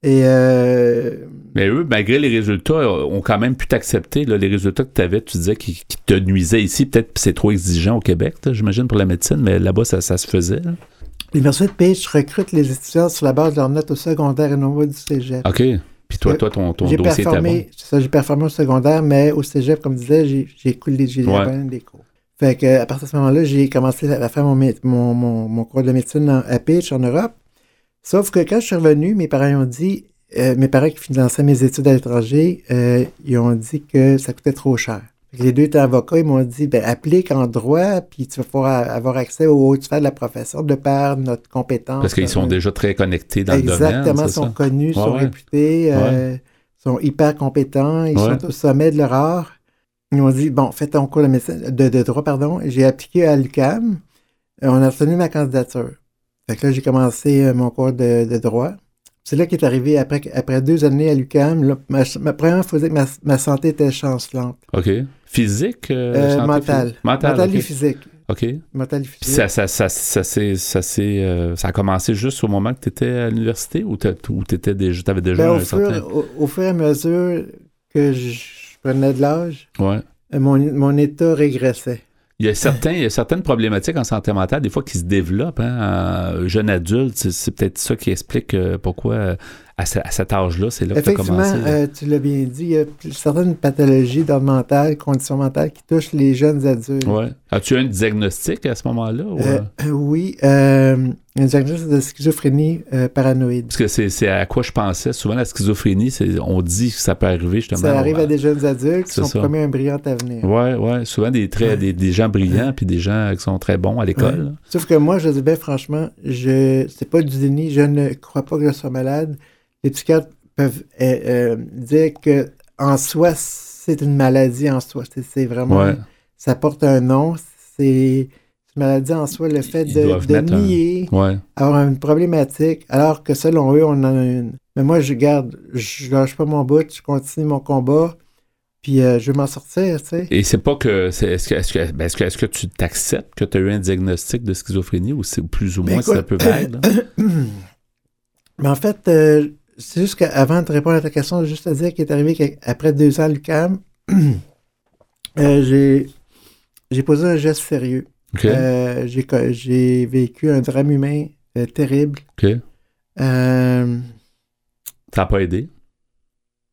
Et euh, Mais eux, malgré les résultats, ont quand même pu t'accepter. Les résultats que tu avais, tu disais qui, te nuisaient ici. Peut-être que c'est trop exigeant au Québec, j'imagine, pour la médecine, mais là-bas, ça, se faisait. L'Université de Page recrute les étudiants sur la base de leurs notes au secondaire et non pas du cégep. OK. Puis toi, toi ton, ton dossier était bon. ça, j'ai performé au secondaire, mais au cégep, comme je disais, j'ai coulé j'ai ouais. des cours. Fait que, à partir de ce moment-là, j'ai commencé à faire mon, mon, mon, cours de médecine à Page en Europe. Sauf que quand je suis revenu, mes parents ont dit, euh, mes parents qui finançaient mes études à l'étranger, euh, ils ont dit que ça coûtait trop cher. Les deux étaient avocats, ils m'ont dit, ben, applique en droit, puis tu vas pouvoir avoir accès au haut de la profession de par notre compétence. Parce qu'ils sont déjà très connectés dans le domaine. Exactement, ils sont connus, sont réputés, euh, sont hyper compétents, ils sont au sommet de leur art. Ils m'ont dit, bon, fais ton cours de, médecine, de, droit, pardon. J'ai appliqué à l'UCAM. On a retenu ma candidature. Fait que là, j'ai commencé mon cours de, droit. C'est là qu'est arrivé, après, après deux années à l'UQAM, ma, ma, première fois que ma, ma, santé était chancelante. OK. Physique? Euh, euh mental. Mental, et physique. OK. Mental et physique. Puis ça, ça, ça, ça, ça, euh, ça a commencé juste au moment que tu étais à l'université ou tu avais déjà, ben, un au, certain... fur, au, fur et à mesure que je, prenais de l'âge, ouais. Euh, mon, mon état régressait. Il y, a certains, il y a certaines problématiques en santé mentale, des fois, qui se développent. Hein, jeune adulte, c'est peut-être ça qui explique euh, euh, à, cet âge-là, c'est là, que tu as commencé. Euh, tu l'as bien dit, il y a certaines pathologies d'ordre mental, conditions mentales qui touchent les jeunes adultes. Ouais. As-tu un diagnostic à ce moment-là? oui, un diagnostic de schizophrénie euh, paranoïde. Parce que c'est à quoi je pensais. Souvent, la schizophrénie, on dit que ça peut arriver justement. Ça arrive à des jeunes adultes qui sont promis un brillant avenir. Oui, oui. Souvent des, très, des, gens brillants puis des gens qui sont très bons à l'école. Sauf que moi, je dis bien franchement, je c'est pas du déni. Je ne crois pas que je sois malade. Les psychiatres peuvent euh, euh, dire que en soi, c'est une maladie en soi. C'est vraiment. Ça porte un nom. C'est une maladie en soi, le fait de, nier, avoir une problématique, alors que selon eux, on en a une. Mais moi, je garde, je lâche pas mon bout, je continue mon combat. Puis euh, je vais m'en sortir, tu sais. Et c'est pas que. Est-ce que, est-ce que, ben, est-ce que, est-ce que, tu t'acceptes que tu as eu un diagnostic de schizophrénie ou c'est plus ou ben, moins ça peut vague? Mais en fait, euh, c'est juste qu'avant de répondre à ta question, juste à dire qu'il est arrivé qu'après deux ans à l'UCAM, euh, j'ai, j'ai posé un geste sérieux. j'ai, j'ai vécu un drame humain terrible. OK. ça n'a pas aidé?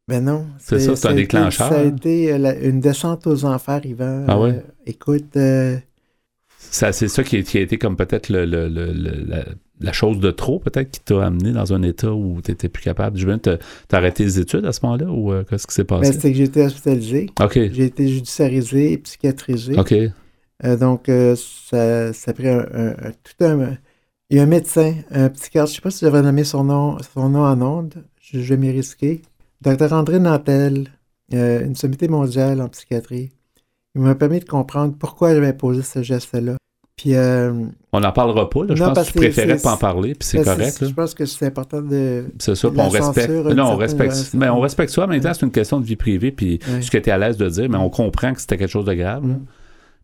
Ben non. C'est ça, c'est un déclencheur. ça a été euh, une descente aux enfers, Yvan. Ah? Euh, écoute. Euh, c'est ça qui a, été comme peut-être le, la, chose de trop, peut-être, qui t'a amené dans un état où tu n'étais plus capable. Je viens de t'arrêter les études à ce moment-là ou qu'est-ce qui s'est passé? Ben, c'est que j'ai été hospitalisé. OK. J'ai été judiciarisé et psychiatrisé. OK. donc, ça, ça a pris un, tout un. Il y a un médecin, un psychiatre, je ne sais pas si j'avais nommé son nom, son nom en ondes, je, je vais m'y risquer. Dr. André Nantel, euh, une sommité mondiale en psychiatrie, il m'a permis de comprendre pourquoi j'avais posé ce geste-là. Puis, euh, on n'en parlera pas, là. je pense que tu préférais pas en parler, puis c'est correct. Je pense que c'est important de. C'est ça, on respecte. Non, on respecte. Mais on respecte ça, mais c'est une question de vie privée, puis ce que tu es à l'aise de dire, mais on comprend que c'était quelque chose de grave. Mm.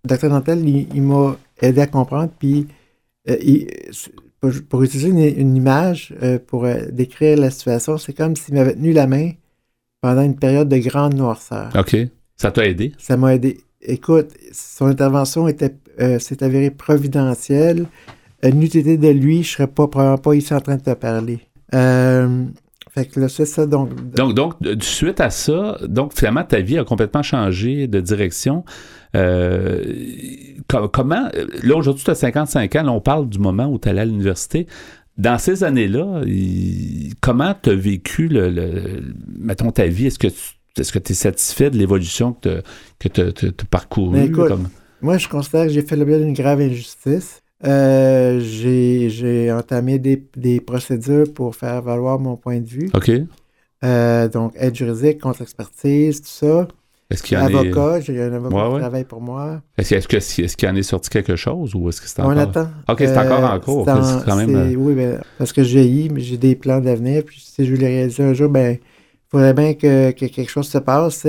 Dr. Nantel, il, m'a aidé à comprendre, puis euh, pour, utiliser une, image pour décrire la situation, c'est comme s'il m'avait tenu la main pendant une période de grande noirceur. OK. Ça t'a aidé? Ça m'a aidé. Écoute, son intervention était, euh, s'est avérée providentielle. Euh, N'eût été de lui, je serais pas, probablement pas ici en train de te parler. Euh, fait que là, c'est ça. Donc, donc, donc, suite à ça, donc finalement, ta vie a complètement changé de direction. Euh, comment, là, aujourd'hui, tu as 55 ans, là, on parle du moment où tu allais à l'université dans ces années-là, comment tu as vécu, le, mettons, ta vie? Est-ce que tu est-ce que tu es satisfait de l'évolution que tu as parcourue? Moi, je considère que j'ai fait l'objet d'une grave injustice. Euh, j'ai entamé des, procédures pour faire valoir mon point de vue. OK. Euh, donc, aide juridique, contre-expertise, tout ça. Est-ce qu'il y en avocat, j'ai un avocat qui travaille pour moi. Est-ce est qu'il en est sorti quelque chose ou est-ce que c'est encore... On attend. OK, c'est encore en cours. quand même... Euh, oui, ben, parce que j'ai j'ai des plans d'avenir, puis si je voulais réaliser un jour, ben, il faudrait bien que, quelque chose se passe,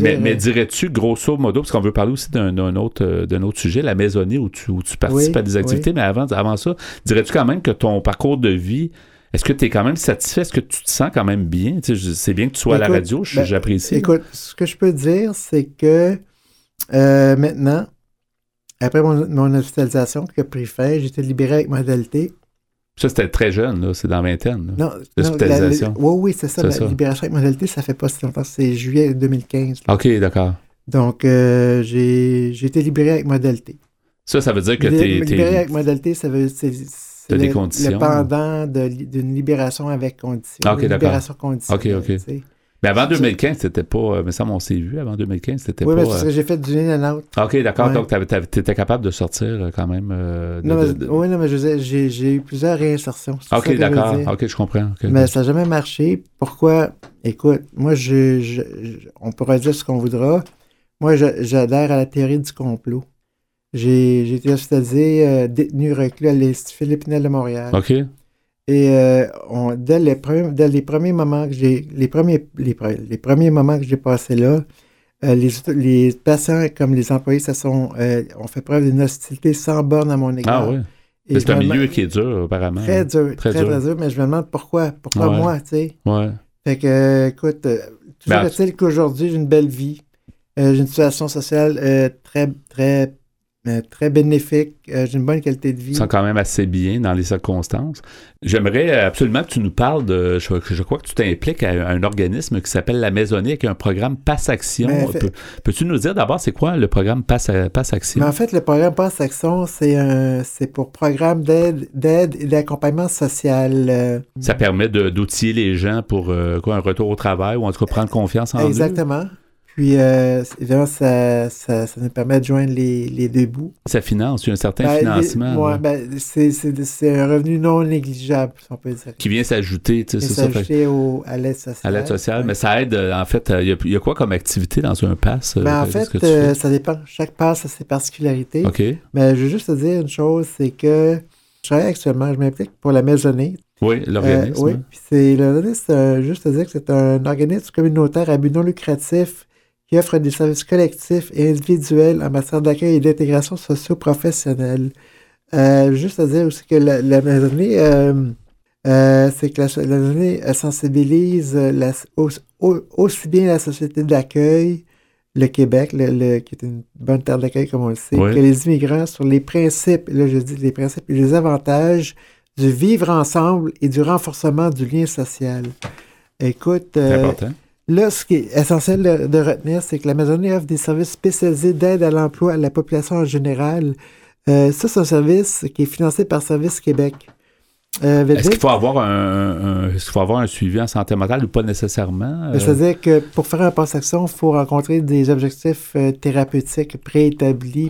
mais, mais euh, dirais-tu, grosso modo, parce qu'on veut parler aussi d'un autre, euh, autre sujet, la maisonnée où tu, où tu participes à des activités, mais avant, avant ça, dirais-tu quand même que ton parcours de vie est-ce que tu es quand même satisfait? Est-ce que tu te sens quand même bien? c'est bien que tu sois à la radio, ben, j'apprécie. écoute, ce que je peux dire, c'est que euh, maintenant, après mon, hospitalisation qui a pris fin, j'ai été libéré avec modalité. Ça, c'était très jeune, c'est dans la vingtaine. Non, l'hospitalisation. Oui, oui, c'est ça. La libération avec modalité, ça fait pas si longtemps, c'est juillet 2015. OK, d'accord. Donc, euh, j'ai été libéré avec modalité. Ça, ça veut dire que tu es. Libéré avec modalité, ça veut le, des conditions. Le pendant d'une libération avec condition. OK, Libération conditionnelle. OK, OK. Mais avant 2015, c'était pas. Euh, mais ça, on s'est vu. Avant 2015, c'était pas. Oui, parce que euh, j'ai fait du in and out. OK, d'accord. Donc, tu étais capable de sortir euh, quand même. non, mais, Oui, non, mais j'ai eu plusieurs réinsertions. OK, d'accord. OK, je comprends. mais ça n'a jamais marché. Pourquoi? Écoute, moi, je, on pourrait dire ce qu'on voudra. Moi, j'adhère à la théorie du complot. J'ai été hospitalisé, euh, détenu reclus à l'Institut Philippe de Montréal. OK. Et euh, on, dès, les premiers, dès, les premiers moments que j'ai les premiers, les, les, premiers moments que j'ai passés là, euh, les, les, patients comme les employés, ça sont, ont fait preuve d'une hostilité sans borne à mon égard. Ah oui. C'est un milieu qui est dur, apparemment. Très dur, très, très, dur. mais je me demande pourquoi. Pourquoi moi, tu sais? Ouais. Fait que, écoute, toujours est-il qu'aujourd'hui, j'ai une belle vie. j'ai une situation sociale très, très euh, très bénéfique. Euh, j'ai une bonne qualité de vie. Ça quand même assez bien dans les circonstances. J'aimerais absolument que tu nous parles de. Je, crois que tu t'impliques à un, organisme qui s'appelle La Maisonnée avec un programme Passe Action. Peux, tu nous dire d'abord c'est quoi le programme Passe, Passe Action? en fait, le programme Passe Action, c'est pour programme d'aide et d'accompagnement social. Euh. Ça permet d'outiller les gens pour quoi, un retour au travail ou en tout cas prendre confiance en Exactement. Puis, euh, évidemment, ça, ça, ça, nous permet de joindre les, les deux bouts. Ça finance, un certain ben, financement. Oui, ben, c'est un revenu non négligeable, si on peut dire. Qui vient s'ajouter, tu sais, c'est ça. s'ajouter à l'aide sociale. À l'aide sociale, mais ça aide, euh, en fait, il y, a, il y, a, quoi comme activité dans un pass? Ben, en fait, ça dépend. Chaque pass a ses particularités. OK. Mais je veux juste te dire une chose, c'est que je travaille actuellement, je m'implique pour la maisonnée. Oui, l'organisme. oui, puis c'est l'organisme, juste te dire que c'est un organisme communautaire à but non lucratif qui offre des services collectifs et individuels en matière d'accueil et d'intégration socio-professionnelle. Euh, juste à dire aussi que la, maisonnée, euh, euh, c'est que la, maisonnée sensibilise aussi, bien la société d'accueil, le Québec, le, qui est une bonne terre d'accueil comme on le sait, que les immigrants sur les principes, là je dis les principes et les avantages du vivre ensemble et du renforcement du lien social. Écoute, important. Là, ce qui est essentiel de, retenir, c'est que la maisonnée offre des services spécialisés d'aide à l'emploi à la population en général. Euh, ça, c'est un service qui est financé par Service Québec. Euh, est-ce qu'il faut, avoir un, faut avoir un suivi en santé mentale ou pas nécessairement? Euh? C'est-à-dire que pour faire un passe-action, il faut rencontrer des objectifs thérapeutiques préétablis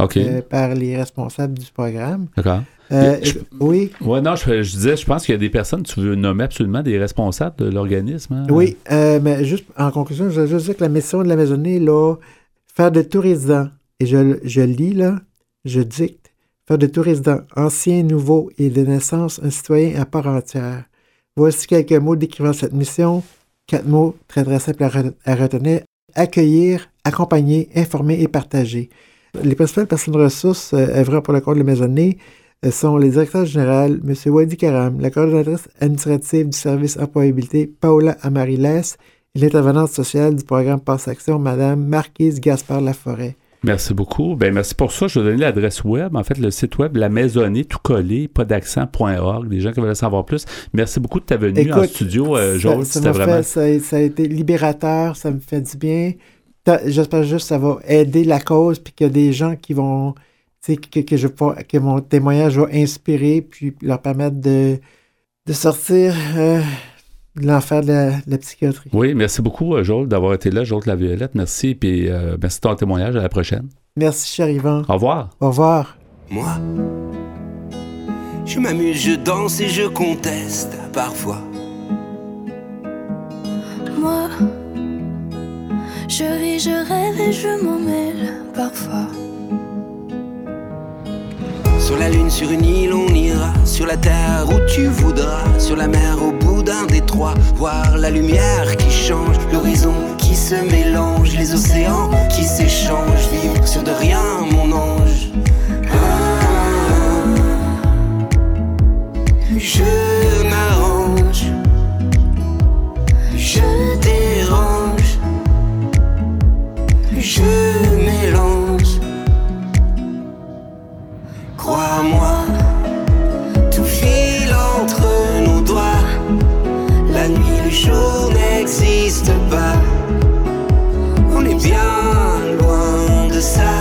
par les responsables du programme. D'accord. Euh, oui. Ouais, non, je, disais, je pense qu'il y a des personnes, tu veux nommer absolument des responsables de l'organisme. Hein? Oui, euh, mais juste en conclusion, je veux juste dire que la mission de la maisonnée, là, faire de tout résident, et je, je lis là, je dicte, faire de tout résident, ancien, nouveau et de naissance, un citoyen à part entière. Voici quelques mots décrivant cette mission. Quatre mots très très simples à, retenir. Accueillir, accompagner, informer et partager. Les principales personnes ressources euh, œuvrant pour le compte de la maisonnée sont les directeurs généraux, M. Wadi Karam, la coordonnatrice administrative du service employabilité, Paola Amariles, et l'intervenante sociale du programme Passe Action, Mme Marquise Gaspard Laforêt. Merci beaucoup. Ben, merci pour ça. Je vais donner l'adresse web, en fait, le site web, la maisonnée, tout collé, pas d'accent.org. Des gens qui veulent savoir plus. Merci beaucoup de ta venue en studio, euh, Ça, vraiment... ça, a été libérateur, ça me fait du bien. J'espère juste que ça va aider la cause, puis qu'il y a des gens qui vont que, que, je, que mon témoignage va inspirer, puis leur permettre de, de sortir euh, de l'enfer de, la, psychiatrie. Oui, merci beaucoup, euh, Joel, d'avoir été là, Joel Violette. Merci, puis euh, merci de ton témoignage. À la prochaine. Merci, cher Yvan. Au revoir. Au revoir. Moi, je m'amuse, je danse et je conteste parfois. Moi, je vis, je rêve et je m'en mêle parfois. Sur la lune, sur une île, on ira. Sur la terre où tu voudras. Sur la mer, au bout d'un détroit. Voir la lumière qui change. L'horizon qui se mélange. Les océans qui s'échangent. Vivre sur de rien, mon ange. Ah, je m'arrange. Je dérange. Je loin de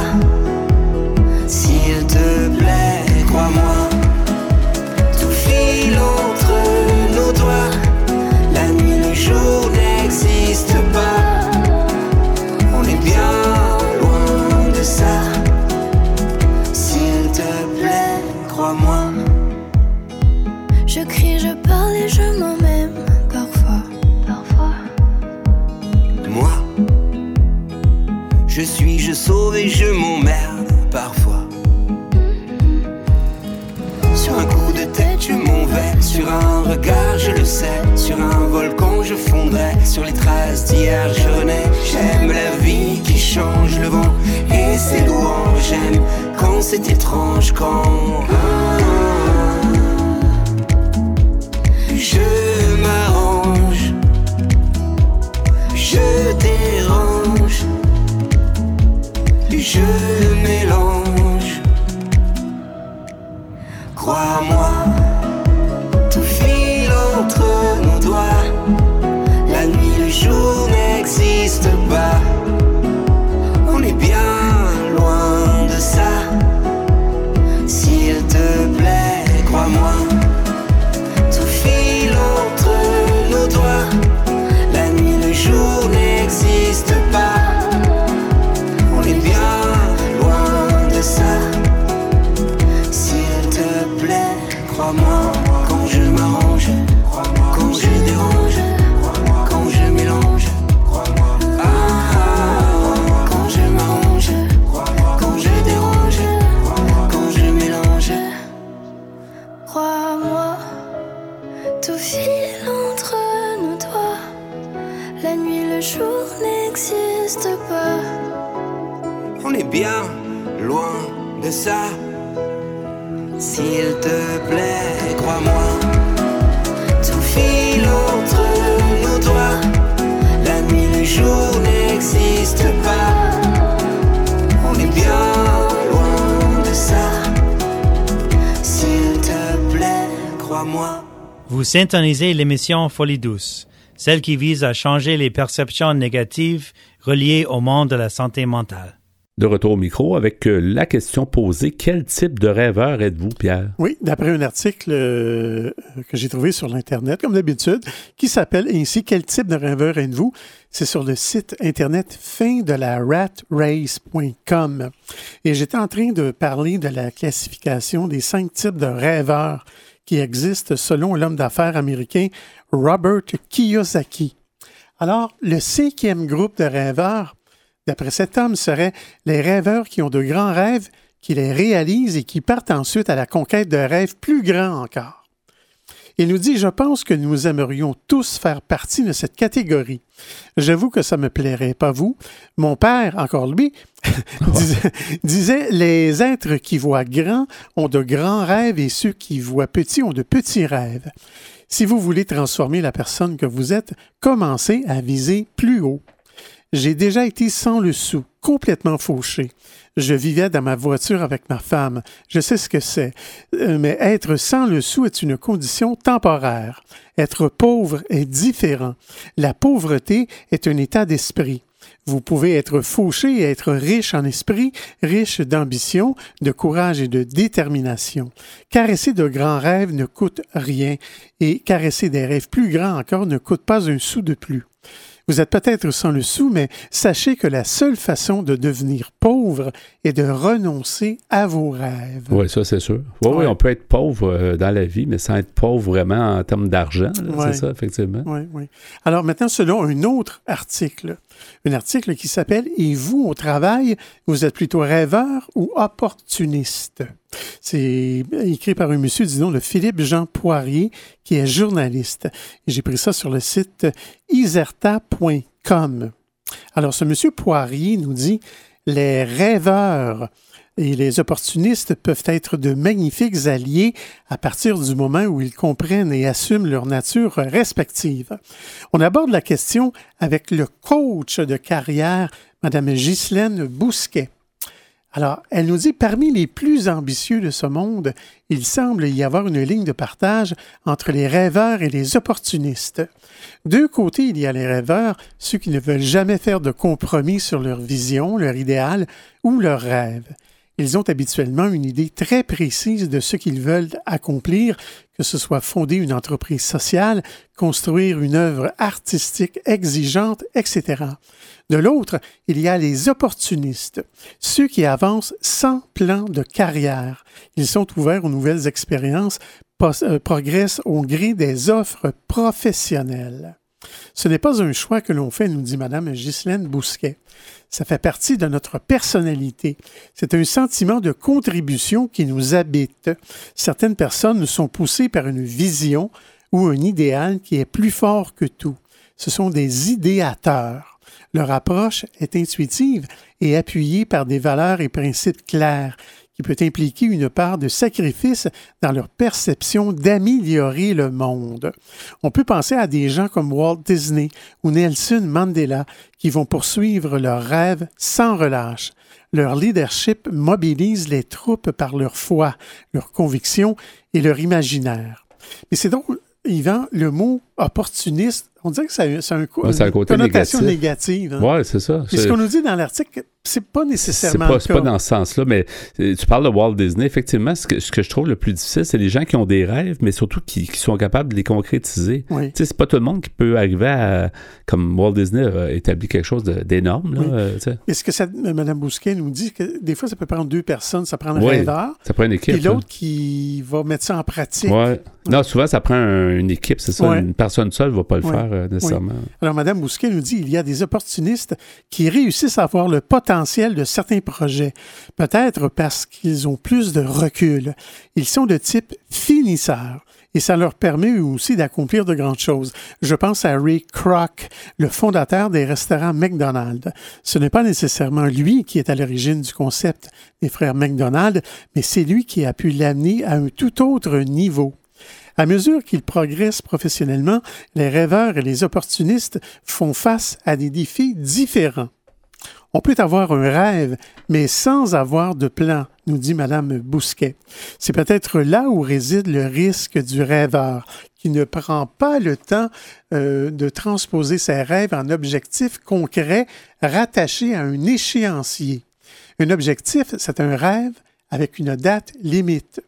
suis, je m'emmerde parfois. Sur un coup de tête, je m'en vais. Sur un regard, je le sais. Sur un volcan, je fondrai. Sur les traces d'hier, je renais. J'aime la vie qui change le vent et ses louanges. J'aime quand c'est étrange, quand. Je m'arrange, je dérange, je mélange. Crois-moi, ça. S'il te plaît, crois-moi, tout file entre nos doigts. La nuit, le jour n'existe pas. On est bien loin de ça. S'il te plaît, crois-moi. Vous syntonisez l'émission Folie douce, celle qui vise à changer les perceptions négatives reliées au monde de la santé mentale. De retour au micro avec euh, la question posée quel type de rêveur êtes-vous, Pierre? Oui, d'après un article euh, que j'ai trouvé sur l'Internet, comme d'habitude, qui s'appelle ainsi Quel type de rêveur êtes-vous? C'est sur le site Internet fin de la ratrace.com. Et j'étais en train de parler de la classification des cinq types de rêveurs qui existent selon l'homme d'affaires américain Robert Kiyosaki. Alors, le cinquième groupe de rêveurs d'après cet homme, seraient les rêveurs qui ont de grands rêves, qui les réalisent et qui partent ensuite à la conquête de rêves plus grands encore. Il nous dit, je pense que nous aimerions tous faire partie de cette catégorie. J'avoue que ça me plairait, pas vous. Mon père, encore lui, disait, disait, les êtres qui voient grand ont de grands rêves et ceux qui voient petits ont de petits rêves. Si vous voulez transformer la personne que vous êtes, commencez à viser plus haut. J'ai déjà été sans le sou, complètement fauché. Je vivais dans ma voiture avec ma femme. Je sais ce que c'est. Euh, mais être sans le sou est une condition temporaire. Être pauvre est différent. La pauvreté est un état d'esprit. Vous pouvez être fauché et être riche en esprit, riche d'ambition, de courage et de détermination. Caresser de grands rêves ne coûte rien et caresser des rêves plus grands encore ne coûte pas un sou de plus. Vous êtes peut-être sans le sou, mais sachez que la seule façon de devenir pauvre est de renoncer à vos rêves. Oui, ça c'est sûr. Oui, oui, on peut être pauvre euh, dans la vie, mais sans être pauvre vraiment en termes d'argent. C'est ça, effectivement. Oui, oui. Alors maintenant, selon un autre article, un article qui s'appelle Et vous, au travail, vous êtes plutôt rêveur ou opportuniste? C'est écrit par un monsieur, disons, le Philippe Jean Poirier, qui est journaliste. J'ai pris ça sur le site iserta.com. Alors, ce monsieur Poirier nous dit les rêveurs et les opportunistes peuvent être de magnifiques alliés à partir du moment où ils comprennent et assument leur nature respective. On aborde la question avec le coach de carrière, Mme Ghislaine Bousquet. Alors, elle nous dit, parmi les plus ambitieux de ce monde, il semble y avoir une ligne de partage entre les rêveurs et les opportunistes. Deux côtés, il y a les rêveurs, ceux qui ne veulent jamais faire de compromis sur leur vision, leur idéal ou leur rêve. Ils ont habituellement une idée très précise de ce qu'ils veulent accomplir, que ce soit fonder une entreprise sociale, construire une œuvre artistique exigeante, etc. De l'autre, il y a les opportunistes, ceux qui avancent sans plan de carrière. Ils sont ouverts aux nouvelles expériences, euh, progressent au gré des offres professionnelles. Ce n'est pas un choix que l'on fait, nous dit Mme Ghislaine Bousquet. Ça fait partie de notre personnalité. C'est un sentiment de contribution qui nous habite. Certaines personnes sont poussées par une vision ou un idéal qui est plus fort que tout. Ce sont des idéateurs. Leur approche est intuitive et appuyée par des valeurs et principes clairs, qui peut impliquer une part de sacrifice dans leur perception d'améliorer le monde. On peut penser à des gens comme Walt Disney ou Nelson Mandela qui vont poursuivre leurs rêves sans relâche. Leur leadership mobilise les troupes par leur foi, leur conviction et leur imaginaire. Mais c'est donc Yvan, le mot opportuniste on dirait que ça, a un, un côté connotation négative. Hein. Oui, c'est ça. Et ce qu'on nous dit dans l'article, c'est pas nécessairement. C'est pas, pas dans ce sens-là, mais euh, tu parles de Walt Disney. Effectivement, ce que, ce que je trouve le plus difficile, c'est les gens qui ont des rêves, mais surtout qui, qui sont capables de les concrétiser. Oui. Tu sais, c'est pas tout le monde qui peut arriver à, comme Walt Disney a établi quelque chose d'énorme. Oui. Euh, mais ce que ça, Mme Bousquet nous dit, que des fois, ça peut prendre deux personnes. Ça prend un rêveur. Ça prend une équipe. Et l'autre qui va mettre ça en pratique. Oui. Non, souvent, ça prend une équipe, c'est ça. Une personne seule ne va pas le faire euh, nécessairement. Alors, Mme Bousquet nous dit il y a des opportunistes qui réussissent à voir le potentiel de certains projets, peut-être parce qu'ils ont plus de recul. Ils sont de type finisseur et ça leur permet aussi d'accomplir de grandes choses. Je pense à Ray Kroc, le fondateur des restaurants McDonald's. Ce n'est pas nécessairement lui qui est à l'origine du concept des frères McDonald's, mais c'est lui qui a pu l'amener à un tout autre niveau. À mesure qu'ils progressent professionnellement, les rêveurs et les opportunistes font face à des défis différents. On peut avoir un rêve, mais sans avoir de plan, nous dit Madame Bousquet. C'est peut-être là où réside le risque du rêveur, qui ne prend pas le temps euh, de transposer ses rêves en objectifs concrets rattachés à un échéancier. Un objectif, c'est un rêve avec une date limite.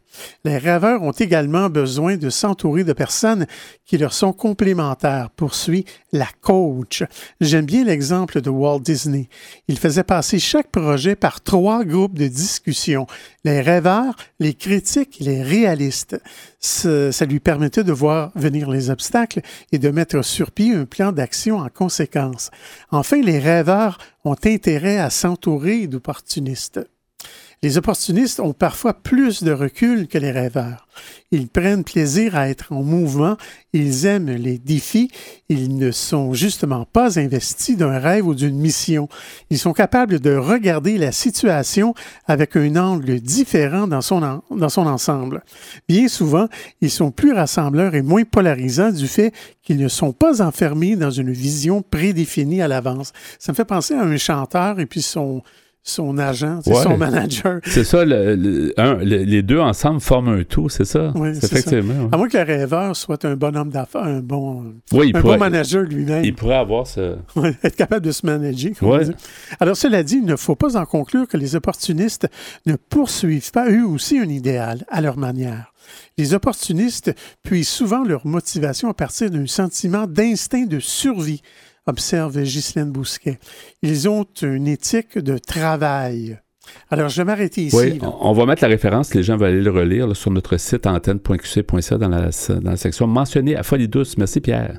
Les rêveurs ont également besoin de s'entourer de personnes qui leur sont complémentaires, poursuit la coach. J'aime bien l'exemple de Walt Disney. Il faisait passer chaque projet par trois groupes de discussion, les rêveurs, les critiques et les réalistes. Ça lui permettait de voir venir les obstacles et de mettre sur pied un plan d'action en conséquence. Enfin, les rêveurs ont intérêt à s'entourer d'opportunistes. Les opportunistes ont parfois plus de recul que les rêveurs. Ils prennent plaisir à être en mouvement, ils aiment les défis, ils ne sont justement pas investis d'un rêve ou d'une mission. Ils sont capables de regarder la situation avec un angle différent dans son, dans son ensemble. Bien souvent, ils sont plus rassembleurs et moins polarisants du fait qu'ils ne sont pas enfermés dans une vision prédéfinie à l'avance. Ça me fait penser à un chanteur et puis son, son agent, son manager. C'est ça, les deux ensemble forment un tout, c'est ça? Oui, c'est effectivement. À moins que le rêveur soit un bon homme d'affaires, un bon, un bon manager lui-même. Il pourrait avoir ce... être capable de se manager. Alors, cela dit, il ne faut pas en conclure que les opportunistes ne poursuivent pas eux aussi un idéal à leur manière. Les opportunistes puisent souvent leur motivation à partir d'un sentiment d'instinct de survie observe Ghislaine Bousquet. Ils ont une éthique de travail. Alors, je vais m'arrêter ici. Oui, on va mettre la référence, les gens veulent aller le relire sur notre site antenne.qc.ca dans la, dans la section mentionnée à Folie douce. Merci, Pierre.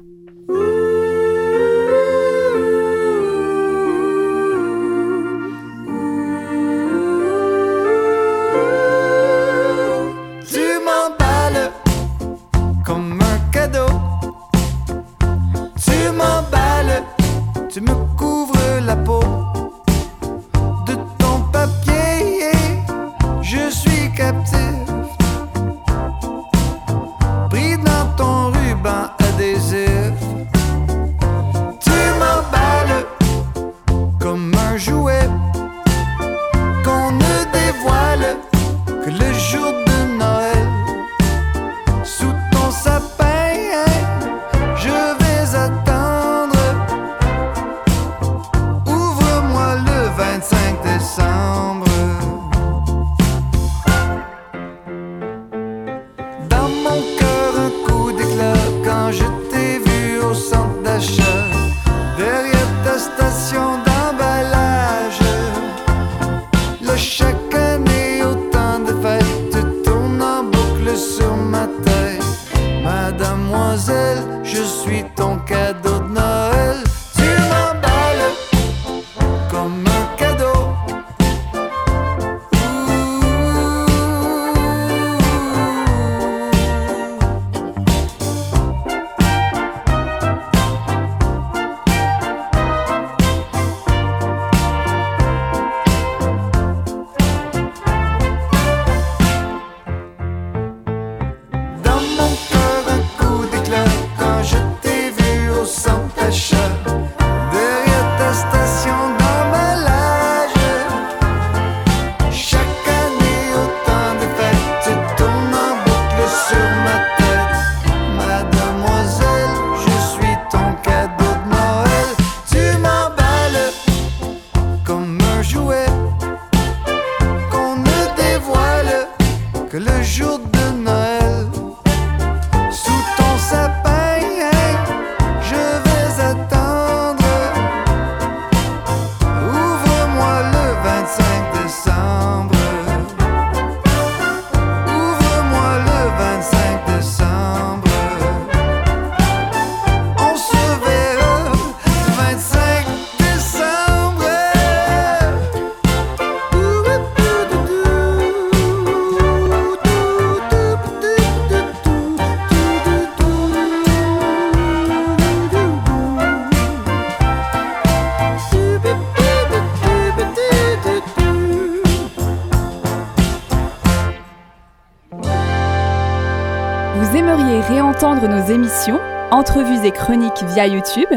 Entrevues et chroniques via YouTube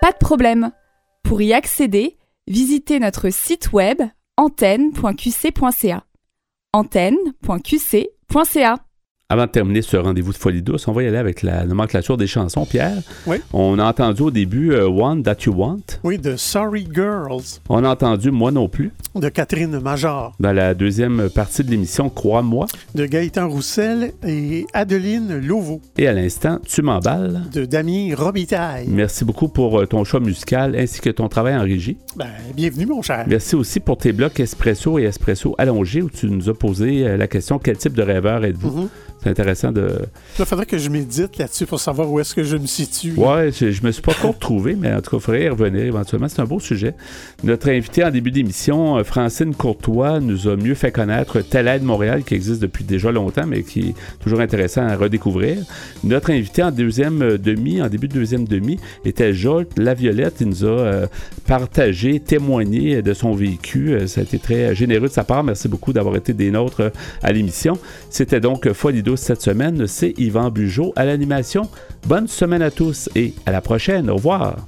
Pas de problème. Pour y accéder, visitez notre site web antenne.qc.ca. antenne.qc.ca. Avant de terminer ce rendez-vous de folie douce, on va y aller avec la nomenclature des chansons. Pierre, oui. on a entendu au début euh, One That You Want. Oui, de Sorry Girls. On a entendu Moi non plus. De Catherine Major. Dans la deuxième partie de l'émission Crois-moi. De Gaëtan Roussel et Adeline Louveau. Et à l'instant, Tu m'emballes. De Damien Robitaille. Merci beaucoup pour euh, ton choix musical ainsi que ton travail en régie. Ben, bienvenue, mon cher. Merci aussi pour tes blocs Espresso et Espresso allongés où tu nous as posé euh, la question quel type de rêveur êtes-vous? Mm-hmm. C'est intéressant de. Il faudrait que je médite là-dessus pour savoir où est-ce que je me situe. Ouais, je, je me suis pas encore trouvé, mais en tout cas, il faudrait y revenir éventuellement. C'est un beau sujet. Notre invité en début d'émission, euh, Francine Courtois, nous a mieux fait connaître Telle Montréal, qui existe depuis déjà longtemps, mais qui est toujours intéressant à redécouvrir. Notre invité en deuxième euh, demi, en début de deuxième demi, était Jolt Laviolette. Il nous a euh, partagé, témoigné de son vécu. Ça a été très généreux de sa part. Merci beaucoup d'avoir été des nôtres à l'émission. C'était donc Cette semaine, c'est Yvan Bugeaud à l'animation. Bonne semaine à tous et à la prochaine. Au revoir.